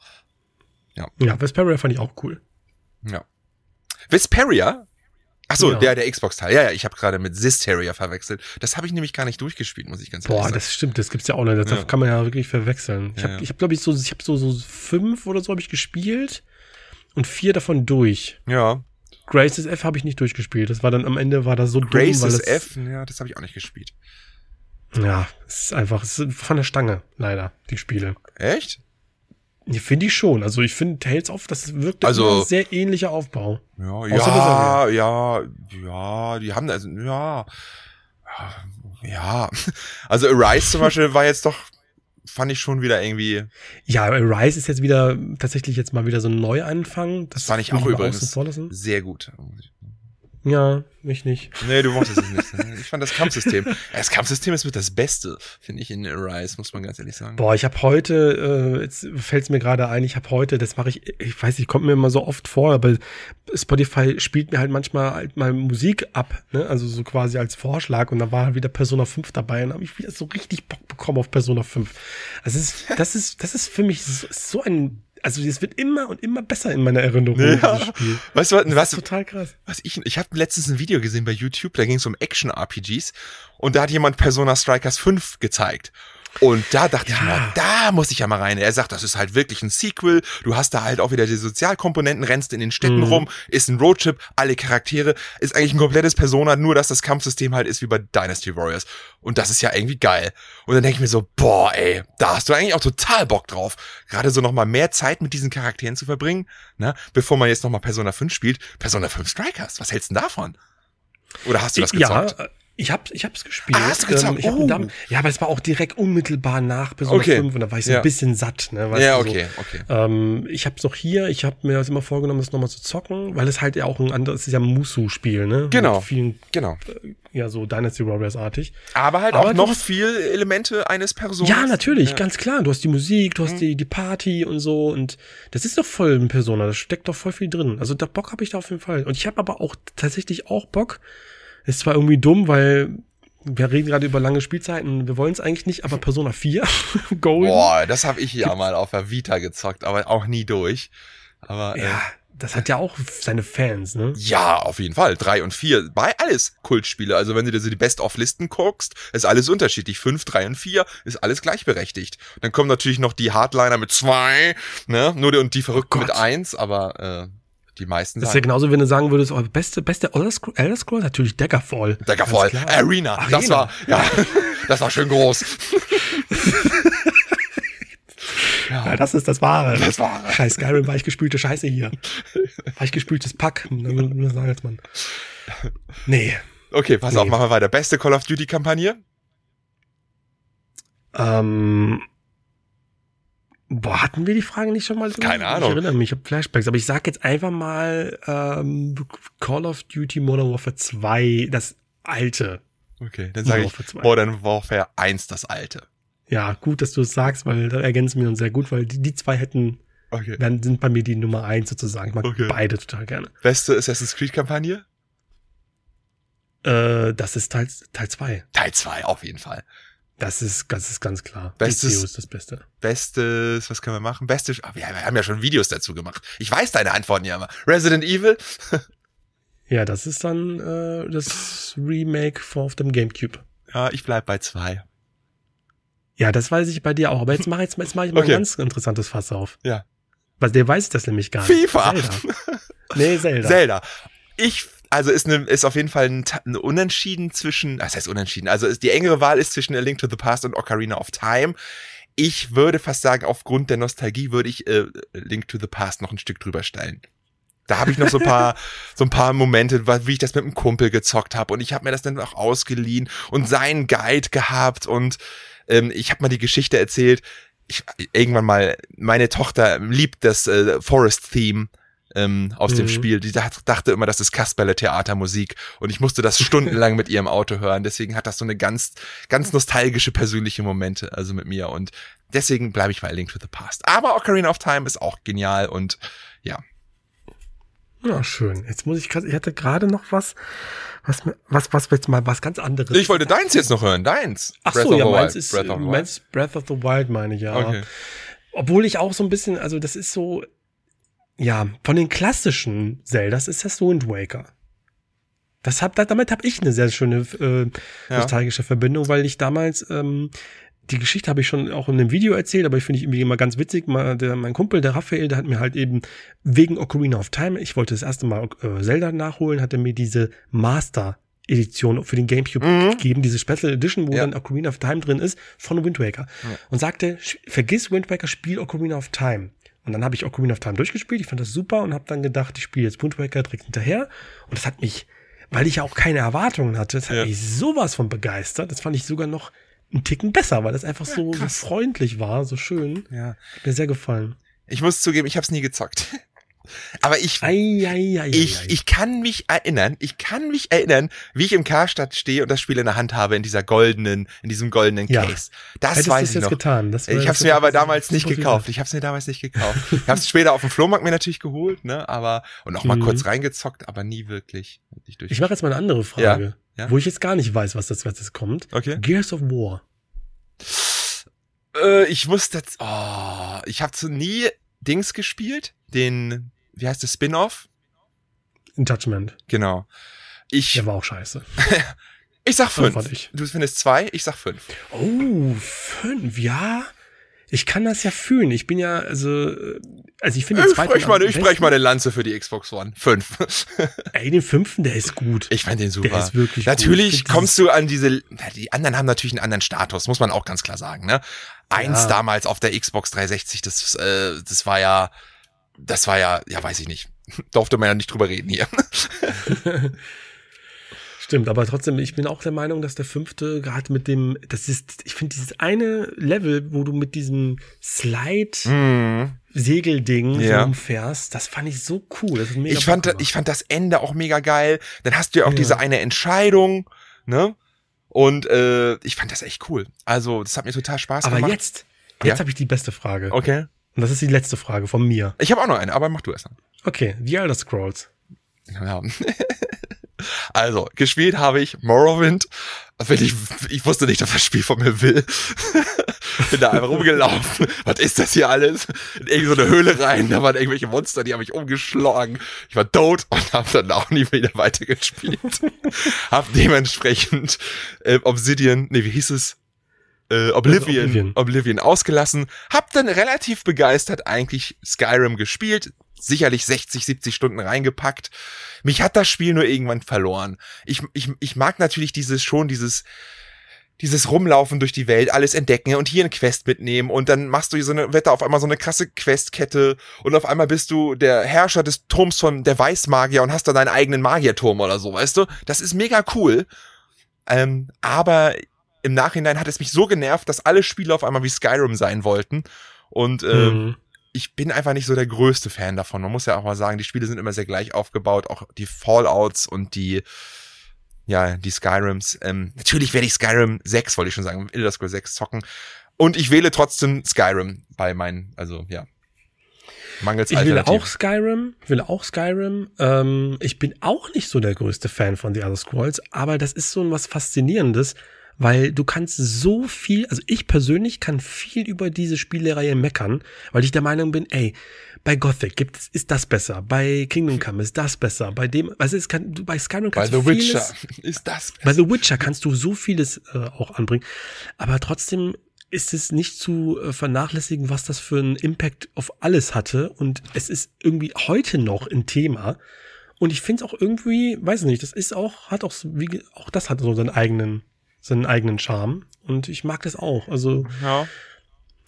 ja. Ja, Vesperia fand ich auch cool. Ja. Vesperia? Ach so, Ja. der der Xbox Teil. Ja, ja, ich habe gerade mit Zisteria verwechselt. Das habe ich nämlich gar nicht durchgespielt, muss ich ganz ehrlich Boah, sagen. das stimmt, das gibt's ja auch nicht. Das Ja. kann man ja wirklich verwechseln. Ich habe, ja. ich hab, glaube ich, so, ich habe so, so fünf oder so habe ich gespielt und vier davon durch. ja, Graces F habe ich nicht durchgespielt. Das war dann am Ende war das so dumm, Graces weil es, F, ja, das habe ich auch nicht gespielt. Ja, es ist einfach es ist von der Stange, leider, die Spiele. Echt? Die finde ich schon. Also ich finde Tales of, das wirkt Also- ein sehr ähnlicher Aufbau. Ja, ja, ja, ja, die haben also, ja, ja. Also Arise zum Beispiel war jetzt doch, fand ich schon wieder irgendwie, Ja, Rise ist jetzt wieder tatsächlich jetzt mal wieder so ein Neuanfang. das fand ich auch übrigens sehr gut. Ja, mich nicht. Nee, du mochtest es nicht. Ich fand das Kampfsystem. Das Kampfsystem ist mit das Beste, finde ich, in Arise, muss man ganz ehrlich sagen. Boah, ich habe heute, äh, jetzt fällt es mir gerade ein, ich habe heute, das mache ich, ich weiß nicht, kommt mir immer so oft vor, aber Spotify spielt mir halt manchmal halt mal Musik ab, ne? Also so quasi als Vorschlag und da war halt wieder Persona 5 dabei und habe ich wieder so richtig Bock bekommen auf Persona 5. Also es ist, das ist, das ist für mich so, so ein, also es wird immer und immer besser in meiner Erinnerung, Ja. dieses Spiel. Weißt du, was, was, total krass. was ich, ich habe letztens ein Video gesehen bei YouTube, da ging es um Action-RPGs und da hat jemand Persona Strikers 5 gezeigt. Und da dachte ich Ja. mir, da muss ich ja mal rein. Er sagt, das ist halt wirklich ein Sequel. Du hast da halt auch wieder die Sozialkomponenten, rennst in den Städten Mhm. rum, ist ein Roadtrip, alle Charaktere, ist eigentlich ein komplettes Persona, nur dass das Kampfsystem halt ist wie bei Dynasty Warriors. Und das ist ja irgendwie geil. Und dann denke ich mir so, boah, ey, da hast du eigentlich auch total Bock drauf. Gerade so nochmal mehr Zeit mit diesen Charakteren zu verbringen, ne? Bevor man jetzt nochmal Persona 5 spielt. Persona 5 Strikers, was hältst du denn davon? Oder hast du das gezockt? Ja, ich hab's, ich hab's gespielt. Ah, hast du gezockt? Ähm, ich hab Oh. dann, ja, aber es war auch direkt unmittelbar nach Persona Okay. 5 und da war ich so Ja. ein bisschen satt, ne? weißt ja, du, so. okay, okay. Ähm, ich hab's noch hier, ich habe mir das immer vorgenommen, das nochmal zu zocken, weil es halt ja auch ein anderes, es ist ja ein Musu-Spiel, ne? Genau. Mit vielen, Genau. ja, so Dynasty Warriors-artig. Aber halt Aber auch noch hast- viel Elemente eines Personas. Ja, natürlich, Ja. ganz klar. Du hast die Musik, du hast Mhm. die, die Party und so und das ist doch voll ein Persona, da steckt doch voll viel drin. Also da Bock habe ich da auf jeden Fall. Und ich habe aber auch tatsächlich auch Bock. Ist zwar irgendwie dumm, weil wir reden gerade über lange Spielzeiten, wir wollen es eigentlich nicht, aber Persona 4 (laughs) Gold. Boah, das habe ich ja mal auf der Vita gezockt, aber auch nie durch. Aber äh, Ja, das hat ja auch seine Fans, ne? ja, auf jeden Fall. Drei und vier, bei alles Kultspiele. Also wenn du dir so die Best-of-Listen guckst, ist alles unterschiedlich. Fünf, drei und vier ist alles gleichberechtigt. Dann kommen natürlich noch die Hardliner mit zwei, ne? Nur die, und die Verrückten Oh mit eins, aber äh, die meisten Das ist ja sagen. genauso, wenn du sagen würdest, oh, beste, beste Elder Scrolls, Elder Scrolls natürlich Daggerfall. Daggerfall, Ganz klar. Arena, das Arena. war, ja, (laughs) das war schön groß. Ja, das ist das Wahre. Das Wahre. Scheiß Skyrim, weichgespülte Scheiße hier. Weichgespültes Pack. Salzmann. Nee. Okay, pass Nee. auf, machen wir weiter. Beste Call of Duty-Kampagne? Ähm, boah, hatten wir die Frage nicht schon mal? Keine Ahnung. Ich erinnere mich, ich habe Flashbacks. Aber ich sag jetzt einfach mal ähm, Call of Duty Modern Warfare 2, das alte. Okay, dann sage Warfare ich 2. Modern Warfare 1, das alte. Ja, gut, dass du es sagst, weil da ergänzen wir uns sehr gut, weil die, die zwei hätten, Okay. dann sind bei mir die Nummer eins sozusagen. Ich mag Okay. beide total gerne. Beste Assassin's Creed-Kampagne? Äh, das ist Teil 2. Teil 2, auf jeden Fall. Das ist, das ist ganz klar. Bestes- DCO ist das Beste. Bestes, was können wir machen? Bestes, ah, wir, wir haben ja schon Videos dazu gemacht. Ich weiß deine Antworten ja immer. Resident Evil? (laughs) Ja, das ist dann äh, das Remake von auf dem Gamecube. Ja, ich bleib bei zwei. Ja, das weiß ich bei dir auch. Aber jetzt mache jetzt, jetzt mach ich mal Okay. ein ganz interessantes Fass auf. Ja. Weil der weiß das nämlich gar nicht. FIFA. Zelda. Nee, Zelda. Zelda. Ich, also ist, ne, ist auf jeden Fall ein, ein Unentschieden zwischen, das heißt Unentschieden, also ist, die engere Wahl ist zwischen A Link to the Past und Ocarina of Time. Ich würde fast sagen, aufgrund der Nostalgie würde ich äh, Link to the Past noch ein Stück drüber stellen. Da habe ich noch so ein paar, (laughs) so ein paar Momente, wie ich das mit einem Kumpel gezockt habe und ich habe mir das dann auch ausgeliehen und seinen Guide gehabt und ähm, ich habe mal die Geschichte erzählt. Ich, irgendwann mal, meine Tochter liebt das äh, Forest-Theme ähm, aus mhm. dem Spiel. Die dachte immer, das ist Kasperle Theatermusik und ich musste das stundenlang mit ihr im Auto hören. Deswegen hat das so eine ganz, ganz nostalgische persönliche Momente, also mit mir und deswegen bleibe ich bei Link to the Past. Aber Ocarina of Time ist auch genial und ja. Ja, schön. Jetzt muss ich gerade, ich hatte gerade noch was, was, was, was jetzt mal was ganz anderes. Ich wollte deins jetzt noch hören, deins. Ach Breath so, ja, meins ist, Breath of, meins Breath of the Wild, meine ich, ja. Okay. Obwohl ich auch so ein bisschen, also das ist so, ja, von den klassischen Zeldas ist das Wind Waker. Das hab, damit habe ich eine sehr schöne äh, ja. nostalgische Verbindung, weil ich damals ähm, die Geschichte habe ich schon auch in einem Video erzählt, aber ich finde ich irgendwie immer ganz witzig. Mal, der, mein Kumpel, der Raphael, der hat mir halt eben wegen Ocarina of Time, ich wollte das erste Mal äh, Zelda nachholen, hat er mir diese Master Edition für den GameCube mhm. gegeben, diese Special Edition, wo ja. dann Ocarina of Time drin ist, von Wind Waker. Ja. Und sagte, vergiss Wind Waker, spiel Ocarina of Time. Und dann habe ich Ocarina of Time durchgespielt, ich fand das super und habe dann gedacht, ich spiele jetzt Wind Waker direkt hinterher. Und das hat mich, weil ich ja auch keine Erwartungen hatte, das hat ja. mich sowas von begeistert. Das fand ich sogar noch einen Ticken besser, weil das einfach so, ja, so freundlich war, so schön. Ja. Hat mir sehr gefallen. Ich muss zugeben, ich habe es nie gezockt. Aber ich, ei, ei, ei, ich, ich kann mich erinnern, ich kann mich erinnern, wie ich im Karstadt stehe und das Spiel in der Hand habe in dieser goldenen, in diesem goldenen Case. Ja. Das Hättest weiß ich noch. Getan. Das ich habe es mir aber damals nicht gekauft. Ich habe es mir damals nicht gekauft. ich habe es später auf dem Flohmarkt mir natürlich geholt, ne? Aber und auch mal mhm. kurz reingezockt, aber nie wirklich. Ich mache jetzt mal eine andere Frage. Ja. Ja? Wo ich jetzt gar nicht weiß, was das was kommt. Okay. Gears of War. Äh, ich wusste jetzt, oh, ich habe zu nie Dings gespielt, den, wie heißt der Spin-off? Judgment. Genau. Ich. Der war auch scheiße. (laughs) ich sag fünf. Ich. Du findest zwei, ich sag fünf. Oh, fünf, ja. Ich kann das ja fühlen. Ich bin ja, also, also ich finde den zweiten. Ich, mal, ich brech mal eine Lanze für die Xbox One. Fünf. (laughs) Ey, den fünften, der ist gut. Ich fand den super. Der ist wirklich Natürlich kommst du an diese, die anderen haben natürlich einen anderen Status, muss man auch ganz klar sagen, ne? Eins ja. damals auf der Xbox 360, das, äh, das war ja, das war ja, ja, weiß ich nicht. (laughs) Durfte man ja nicht drüber reden hier. (laughs) Stimmt, aber trotzdem, ich bin auch der Meinung, dass der fünfte gerade mit dem, das ist, ich finde dieses eine Level, wo du mit diesem Slide mm. Segelding ja. rumfährst, das fand ich so cool. Das ist mega ich fand, ich fand das Ende auch mega geil. Dann hast du ja auch ja. diese eine Entscheidung, ne? Und äh, ich fand das echt cool. Also, das hat mir total Spaß aber gemacht. Aber jetzt, jetzt ja? habe ich die beste Frage. Okay. Und das ist die letzte Frage von mir. Ich habe auch noch eine, aber mach du erst. Okay, The Elder Scrolls. Ja. (laughs) Also, gespielt habe ich Morrowind. Ich, ich wusste nicht, dass das Spiel von mir will. (laughs) Bin da einfach rumgelaufen. Was ist das hier alles? In irgendeine Höhle rein. Da waren irgendwelche Monster, die haben mich umgeschlagen. Ich war tot und habe dann auch nie wieder weitergespielt. (laughs) hab dementsprechend äh, Obsidian, nee, wie hieß es? Äh, Oblivion, Oblivion, Oblivion ausgelassen. Hab dann relativ begeistert eigentlich Skyrim gespielt sicherlich 60, 70 Stunden reingepackt. Mich hat das Spiel nur irgendwann verloren. Ich, ich, ich mag natürlich dieses schon, dieses, dieses Rumlaufen durch die Welt, alles entdecken und hier eine Quest mitnehmen und dann machst du so eine Wette auf einmal so eine krasse Questkette und auf einmal bist du der Herrscher des Turms von der Weißmagier und hast da deinen eigenen Magierturm oder so, weißt du? Das ist mega cool. Ähm, aber im Nachhinein hat es mich so genervt, dass alle Spiele auf einmal wie Skyrim sein wollten und äh, mhm ich bin einfach nicht so der größte Fan davon. Man muss ja auch mal sagen, die Spiele sind immer sehr gleich aufgebaut, auch die Fallouts und die, ja, die Skyrims. Ähm, natürlich werde ich Skyrim 6, wollte ich schon sagen, Elder Scrolls 6 zocken. Und ich wähle trotzdem Skyrim bei meinen, also ja. Mangels Ich will auch Skyrim, will auch Skyrim. Ähm, ich bin auch nicht so der größte Fan von The Elder Scrolls, aber das ist so was Faszinierendes, weil du kannst so viel, also ich persönlich kann viel über diese Spielereihe meckern, weil ich der Meinung bin, ey, bei Gothic gibt es, ist das besser, bei Kingdom Come ist das besser, bei dem, also es kann, bei Skyrim kannst bei du The Witcher (laughs) ist das besser. Bei The Witcher kannst du so vieles äh, auch anbringen, aber trotzdem ist es nicht zu äh, vernachlässigen, was das für einen Impact auf alles hatte und es ist irgendwie heute noch ein Thema. Und ich finde es auch irgendwie, weiß ich nicht, das ist auch, hat auch, wie, auch das hat so seinen eigenen seinen eigenen Charme. Und ich mag das auch. Also, ja.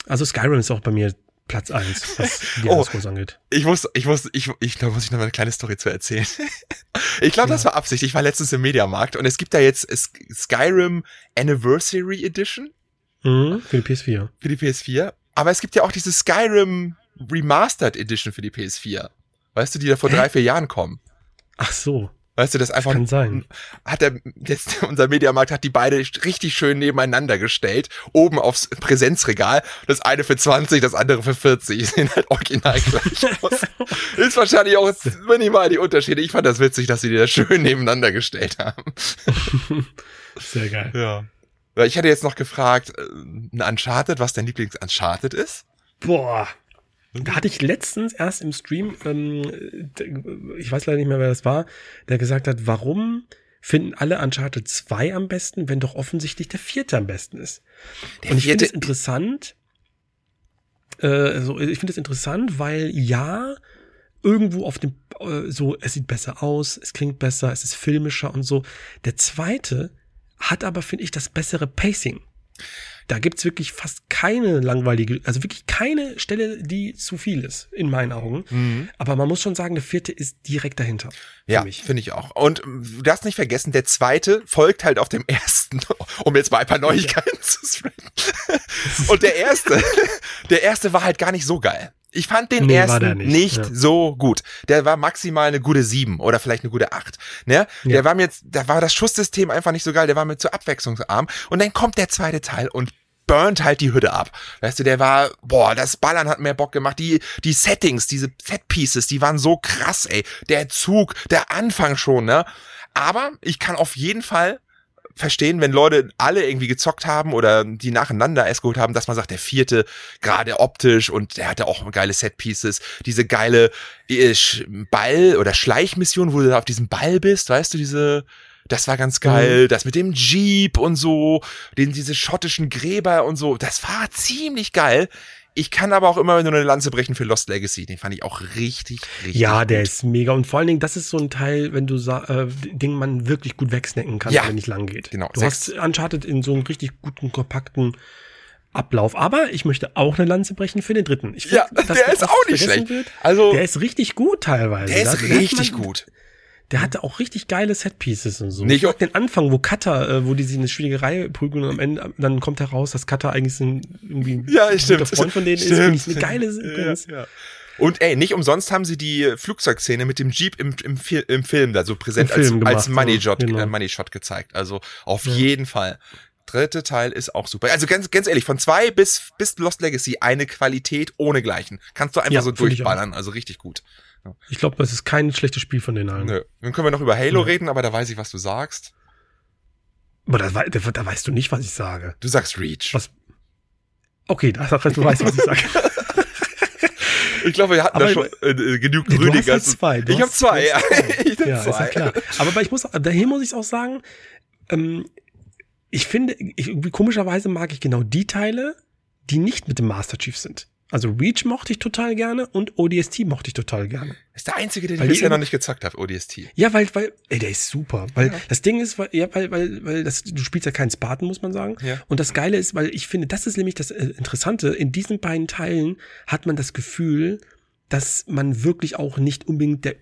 also Skyrim ist auch bei mir Platz eins, was (laughs) die oh, angeht. Ich muss, ich muss, ich, ich glaube, muss ich noch mal eine kleine Story zu erzählen. (laughs) ich glaube, das war Absicht. Ich war letztens im Mediamarkt und es gibt da jetzt Skyrim Anniversary Edition. Mhm, für die PS4. Für die PS4. Aber es gibt ja auch diese Skyrim Remastered Edition für die PS4. Weißt du, die da vor drei, vier Jahren kommen. Ach so. Weißt du, das einfach Kann sein. hat er jetzt (laughs) unser Mediamarkt hat die beide richtig schön nebeneinander gestellt, oben aufs Präsenzregal, das eine für 20, das andere für 40, (laughs) sehen halt original gleich (laughs) aus. Ist wahrscheinlich auch minimal die Unterschiede. Ich fand das witzig, dass sie die da schön nebeneinander gestellt haben. Sehr geil. Ja. Ich hätte jetzt noch gefragt, äh, ein Uncharted, was dein Lieblings-Uncharted ist? Boah. Da hatte ich letztens erst im Stream, ähm, ich weiß leider nicht mehr, wer das war, der gesagt hat, warum finden alle Uncharted 2 am besten, wenn doch offensichtlich der vierte am besten ist. Der Und ich finde es interessant, äh, also ich finde es interessant, weil ja, irgendwo auf dem, äh, so, es sieht besser aus, es klingt besser, es ist filmischer und so. Der zweite hat aber, finde ich, das bessere Pacing. Da gibt's wirklich fast keine langweilige, also wirklich keine Stelle, die zu viel ist, in meinen Augen. Aber man muss schon sagen, der vierte ist direkt dahinter. für Ja, finde ich auch. Und ähm, du darfst nicht vergessen, der zweite folgt halt auf dem (laughs) ersten, um jetzt mal ein paar Neuigkeiten zu sprechen. Und der erste, (laughs) der erste war halt gar nicht so geil. Ich fand den Nee, ersten der nicht, nicht, ja. so gut. Der war maximal eine gute sieben oder vielleicht eine gute acht. Ne? Der Ja. war mir jetzt, da war das Schusssystem einfach nicht so geil, der war mir zu abwechslungsarm. Und dann kommt der zweite Teil und burnt halt die Hütte ab. Weißt du, der war, boah, das Ballern hat mehr Bock gemacht. Die, die Settings, diese Set Pieces, die waren so krass, ey. Der Zug, der Anfang schon, ne? Aber ich kann auf jeden Fall verstehen, wenn Leute alle irgendwie gezockt haben oder die nacheinander es geholt haben, dass man sagt, der vierte, gerade optisch und der hatte auch geile Set-Pieces, diese geile äh, Ball- oder Schleichmission, wo du da auf diesem Ball bist, weißt du, diese, das war ganz geil, das mit dem Jeep und so, den, diese schottischen Gräber und so, das war ziemlich geil. Ich kann aber auch immer nur eine Lanze brechen für Lost Legacy, den fand ich auch richtig, richtig Ja, der gut. ist mega. Und vor allen Dingen, das ist so ein Teil, wenn du äh, den man wirklich gut wegsnacken kann, Ja. wenn nicht lang geht. Genau, Du sechs. hast Uncharted in so einem richtig guten, kompakten Ablauf. Aber ich möchte auch eine Lanze brechen für den dritten. Ich Ja, dass der ist auch nicht schlecht. Also, der ist richtig gut teilweise. der ist da hat richtig gut. Der hatte auch richtig geile Setpieces und so. Nicht- ich mag den Anfang, wo Cutter, äh, wo die sich eine schwierige Reihe prügeln und am Ende, dann kommt heraus, dass Cutter eigentlich so ein, irgendwie ein Ja, guter stimmt. Freund von denen ist. Stimmt. Finde ich eine geile Sequenz. Ja, ja. Und ey, nicht umsonst haben sie die Flugzeugszene mit dem Jeep im, im, im Film da so präsent als, als gemacht, Money, ja, Shot, genau. äh, Money Shot gezeigt. Also auf Ja. jeden Fall. Dritte Teil ist auch super. Also ganz, ganz ehrlich, von zwei bis, bis Lost Legacy eine Qualität ohne-gleichen. Kannst du einfach Ja, so durchballern. Also richtig gut. Ich glaube, das ist kein schlechtes Spiel von den allen. Nö. Dann können wir noch über Halo Ja. reden, aber da weiß ich, was du sagst. Aber da, da, da weißt du nicht, was ich sage. Du sagst Reach. Was? Okay, da, du weißt, was ich sage. (laughs) Ich glaube, wir hatten Aber- da schon äh, genug Nee, hast Rüdiger. halt zwei. Ich habe zwei, ja. zwei. (laughs) Ich hab ja, ist ja zwei. klar. Aber ich muss, daher muss ich auch sagen, ähm, ich finde, ich, komischerweise mag ich genau die Teile, die nicht mit dem Master Chief sind. Also Reach mochte ich total gerne und ODST mochte ich total gerne. Ist der einzige, den Weil ich bisher noch nicht gezockt habe, ODST. Ja, weil, weil, ey, der ist super. Weil Ja. das Ding ist, weil, ja, weil, weil, weil das, du spielst ja keinen Spartan, muss man sagen. Ja. Und das Geile ist, weil ich finde, das ist nämlich das äh, Interessante, in diesen beiden Teilen hat man das Gefühl, dass man wirklich auch nicht unbedingt der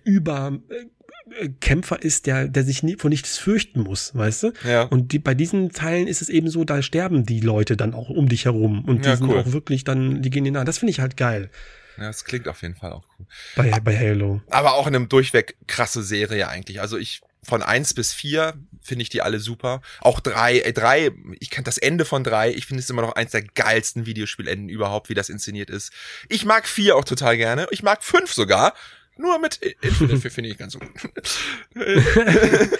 Überkämpfer ist, der, der sich nie, vor nichts fürchten muss, weißt du? Ja. Und die, bei diesen Teilen ist es eben so, da sterben die Leute dann auch um dich herum und die Ja, sind cool. auch wirklich dann, die gehen dir nah. Das finde ich halt geil Ja, das klingt auf jeden Fall auch cool. bei, bei Halo. Aber auch in einem durchweg krasse Serie eigentlich. Also ich von eins bis vier finde ich die alle super. Auch drei, äh, drei, ich kann das Ende von drei, ich finde es immer noch eins der geilsten Videospielenden überhaupt, wie das inszeniert ist. Ich mag vier auch total gerne. Ich mag fünf sogar. Nur mit Infinite finde ich ganz so gut. (laughs)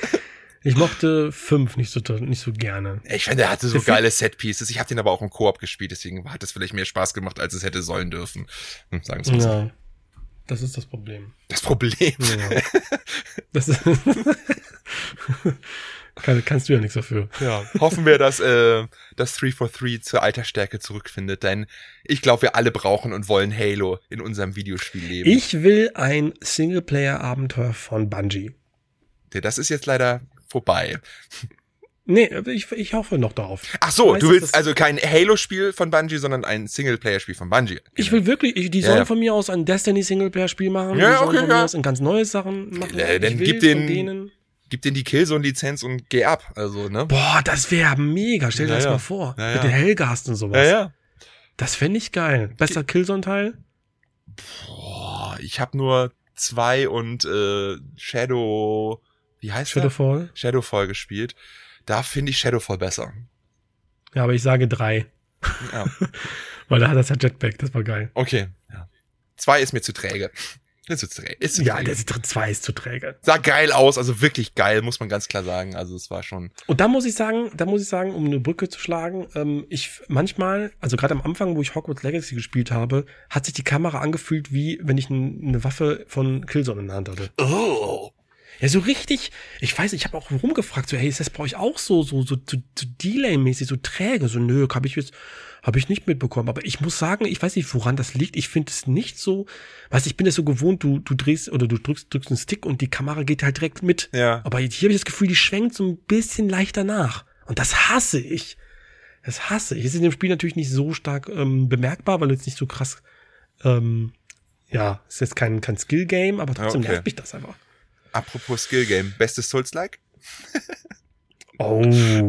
Ich mochte fünf nicht so, nicht so gerne. Ich finde, er hatte so geile Setpieces. Ich habe den aber auch im Koop gespielt, deswegen hat es vielleicht mehr Spaß gemacht, als es hätte sollen dürfen. Hm, sagen wir so. Ja. Das ist das Problem. Das Problem. Ja. (laughs) Das ist (laughs) Kann, kannst du ja nichts dafür. Ja, hoffen wir, dass äh, das 343 zur Altersstärke zurückfindet, denn ich glaube, wir alle brauchen und wollen Halo in unserem Videospielleben. Ich will ein Singleplayer-Abenteuer von Bungie. Ja, Das ist jetzt leider vorbei. Nee, ich, ich hoffe noch darauf. Ach so, Weißt du willst also kein Halo-Spiel von Bungie, sondern ein Singleplayer-Spiel von Bungie. Ich will wirklich, ich, die sollen ja. von mir aus ein Destiny-Singleplayer-Spiel machen. Ja, die sollen okay, von ja. mir aus ein ganz neues Sachen machen. Äh, dann gib den- denen. Gib denen die Killzone-Lizenz und geh ab. Also, ne? Boah, das wäre mega. Stell dir Ja, das ja. mal vor. Ja, Mit den Hellgast und sowas. Ja, ja. Das fände ich geil. Besser Killzone-Teil? Boah, ich habe nur 2 und äh, Shadow, wie heißt Shadowfall? der? Shadowfall gespielt. Da finde ich Shadowfall besser. Ja, aber ich sage drei. Ja. (laughs) Weil da hat das ja Jetpack, das war geil. Okay. Ja. Zwei ist mir zu träge. Ist zu träge. Ist zu Ja, träge. der zwei ist zu träge. Sah geil aus, also wirklich geil, muss man ganz klar sagen. Also es war schon. Und da muss ich sagen, da muss ich sagen, um eine Brücke zu schlagen, ähm, ich manchmal, also gerade am Anfang, wo ich Hogwarts Legacy gespielt habe, hat sich die Kamera angefühlt, wie wenn ich eine Waffe von Killzone in der Hand hatte. Oh. Ja, so richtig, ich weiß, ich habe auch rumgefragt, so, hey, ist das bei euch auch so, so, so, so, so Delay-mäßig, so träge, so, nö, habe ich jetzt, habe ich nicht mitbekommen. Aber ich muss sagen, ich weiß nicht, woran das liegt. Ich finde es nicht so, weißt, ich bin es so gewohnt, du, du drehst oder du drückst, drückst einen Stick und die Kamera geht halt direkt mit. Ja. Aber hier habe ich das Gefühl, die schwenkt so ein bisschen leichter nach. Und das hasse ich. Das hasse ich. Ist in dem Spiel natürlich nicht so stark ähm, bemerkbar, weil es nicht so krass, ähm, ja, ist jetzt kein, kein Skill-Game, aber trotzdem Okay. nervt mich das einfach. Apropos Skill Game, bestes Souls-like? (laughs) Oh.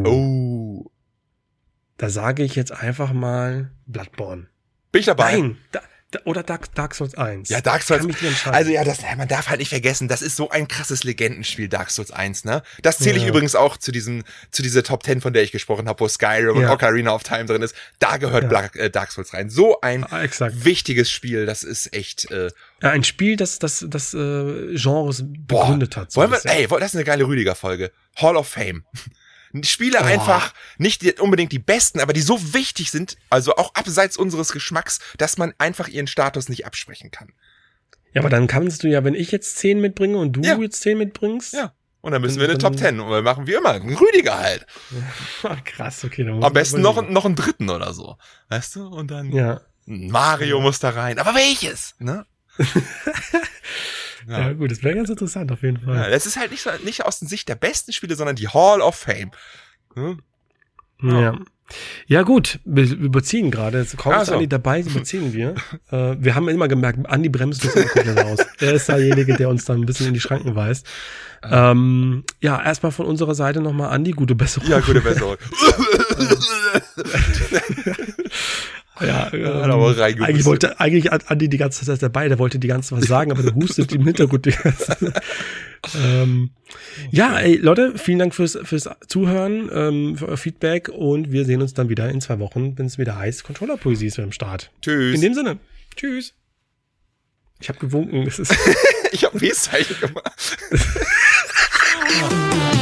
Oh. Da sage ich jetzt einfach mal Bloodborne. Bin ich dabei? Nein, da, da, oder Dark, Dark Souls 1. Ja, Dark Souls. Kann mich nicht entscheiden. Also ja, das, man darf halt nicht vergessen, das ist so ein krasses Legendenspiel, Dark Souls 1, ne? Das zähle ich Ja. übrigens auch zu diesem, zu dieser Top 10, von der ich gesprochen habe, wo Skyrim Ja. und Ocarina of Time drin ist. Da gehört Ja. Black, äh, Dark Souls rein. So ein ah, wichtiges Spiel, das ist echt, äh, Ja, ein Spiel, das das, das äh, Genres boah. begründet hat. so Wollen wir, ey, das ist eine geile Rüdiger-Folge. Hall of Fame. Spiele Boah. einfach nicht unbedingt die besten, aber die so wichtig sind, also auch abseits unseres Geschmacks, dass man einfach ihren Status nicht absprechen kann. Ja, aber dann kannst du ja, wenn ich jetzt 10 mitbringe und du Ja. jetzt 10 mitbringst. Ja. Und dann müssen wir eine Top 10 und wir machen wie immer einen Rüdiger halt. (laughs) Krass, okay. Am besten noch, noch einen dritten oder so. Weißt du? Und dann Ja. Mario muss da rein. Aber welches? Ne? (laughs) ja. gut, das wäre ganz interessant auf jeden Ja, Fall. das ist halt nicht, so, nicht aus der Sicht der besten Spiele, sondern die Hall of Fame. Hm? Ja. ja. Ja gut, wir überziehen gerade. Jetzt kaum ist so. Andi dabei, überziehen wir. (laughs) äh, wir haben immer gemerkt, Andi bremst uns komplett raus. (laughs) Er ist derjenige, der uns dann ein bisschen in die Schranken weist. Ähm, ja, erstmal von unserer Seite nochmal Andi, gute Besserung. Ja, gute Besserung. (laughs) Ja, Hat ähm, aber reingehustet. eigentlich wollte eigentlich hat Andi die ganze Zeit dabei, der wollte die ganze Zeit was sagen, aber der hustet im Hintergrund die ganze Zeit. (laughs) ähm, ja, ey, Leute, vielen Dank fürs, fürs Zuhören, ähm, für euer Feedback und wir sehen uns dann wieder in zwei Wochen, wenn es wieder heißt, Controller-Poesie ist wieder am Start. Tschüss. In dem Sinne, tschüss. Ich habe gewunken, es ist (laughs) ich habe Peace-Zeichen gemacht. (laughs)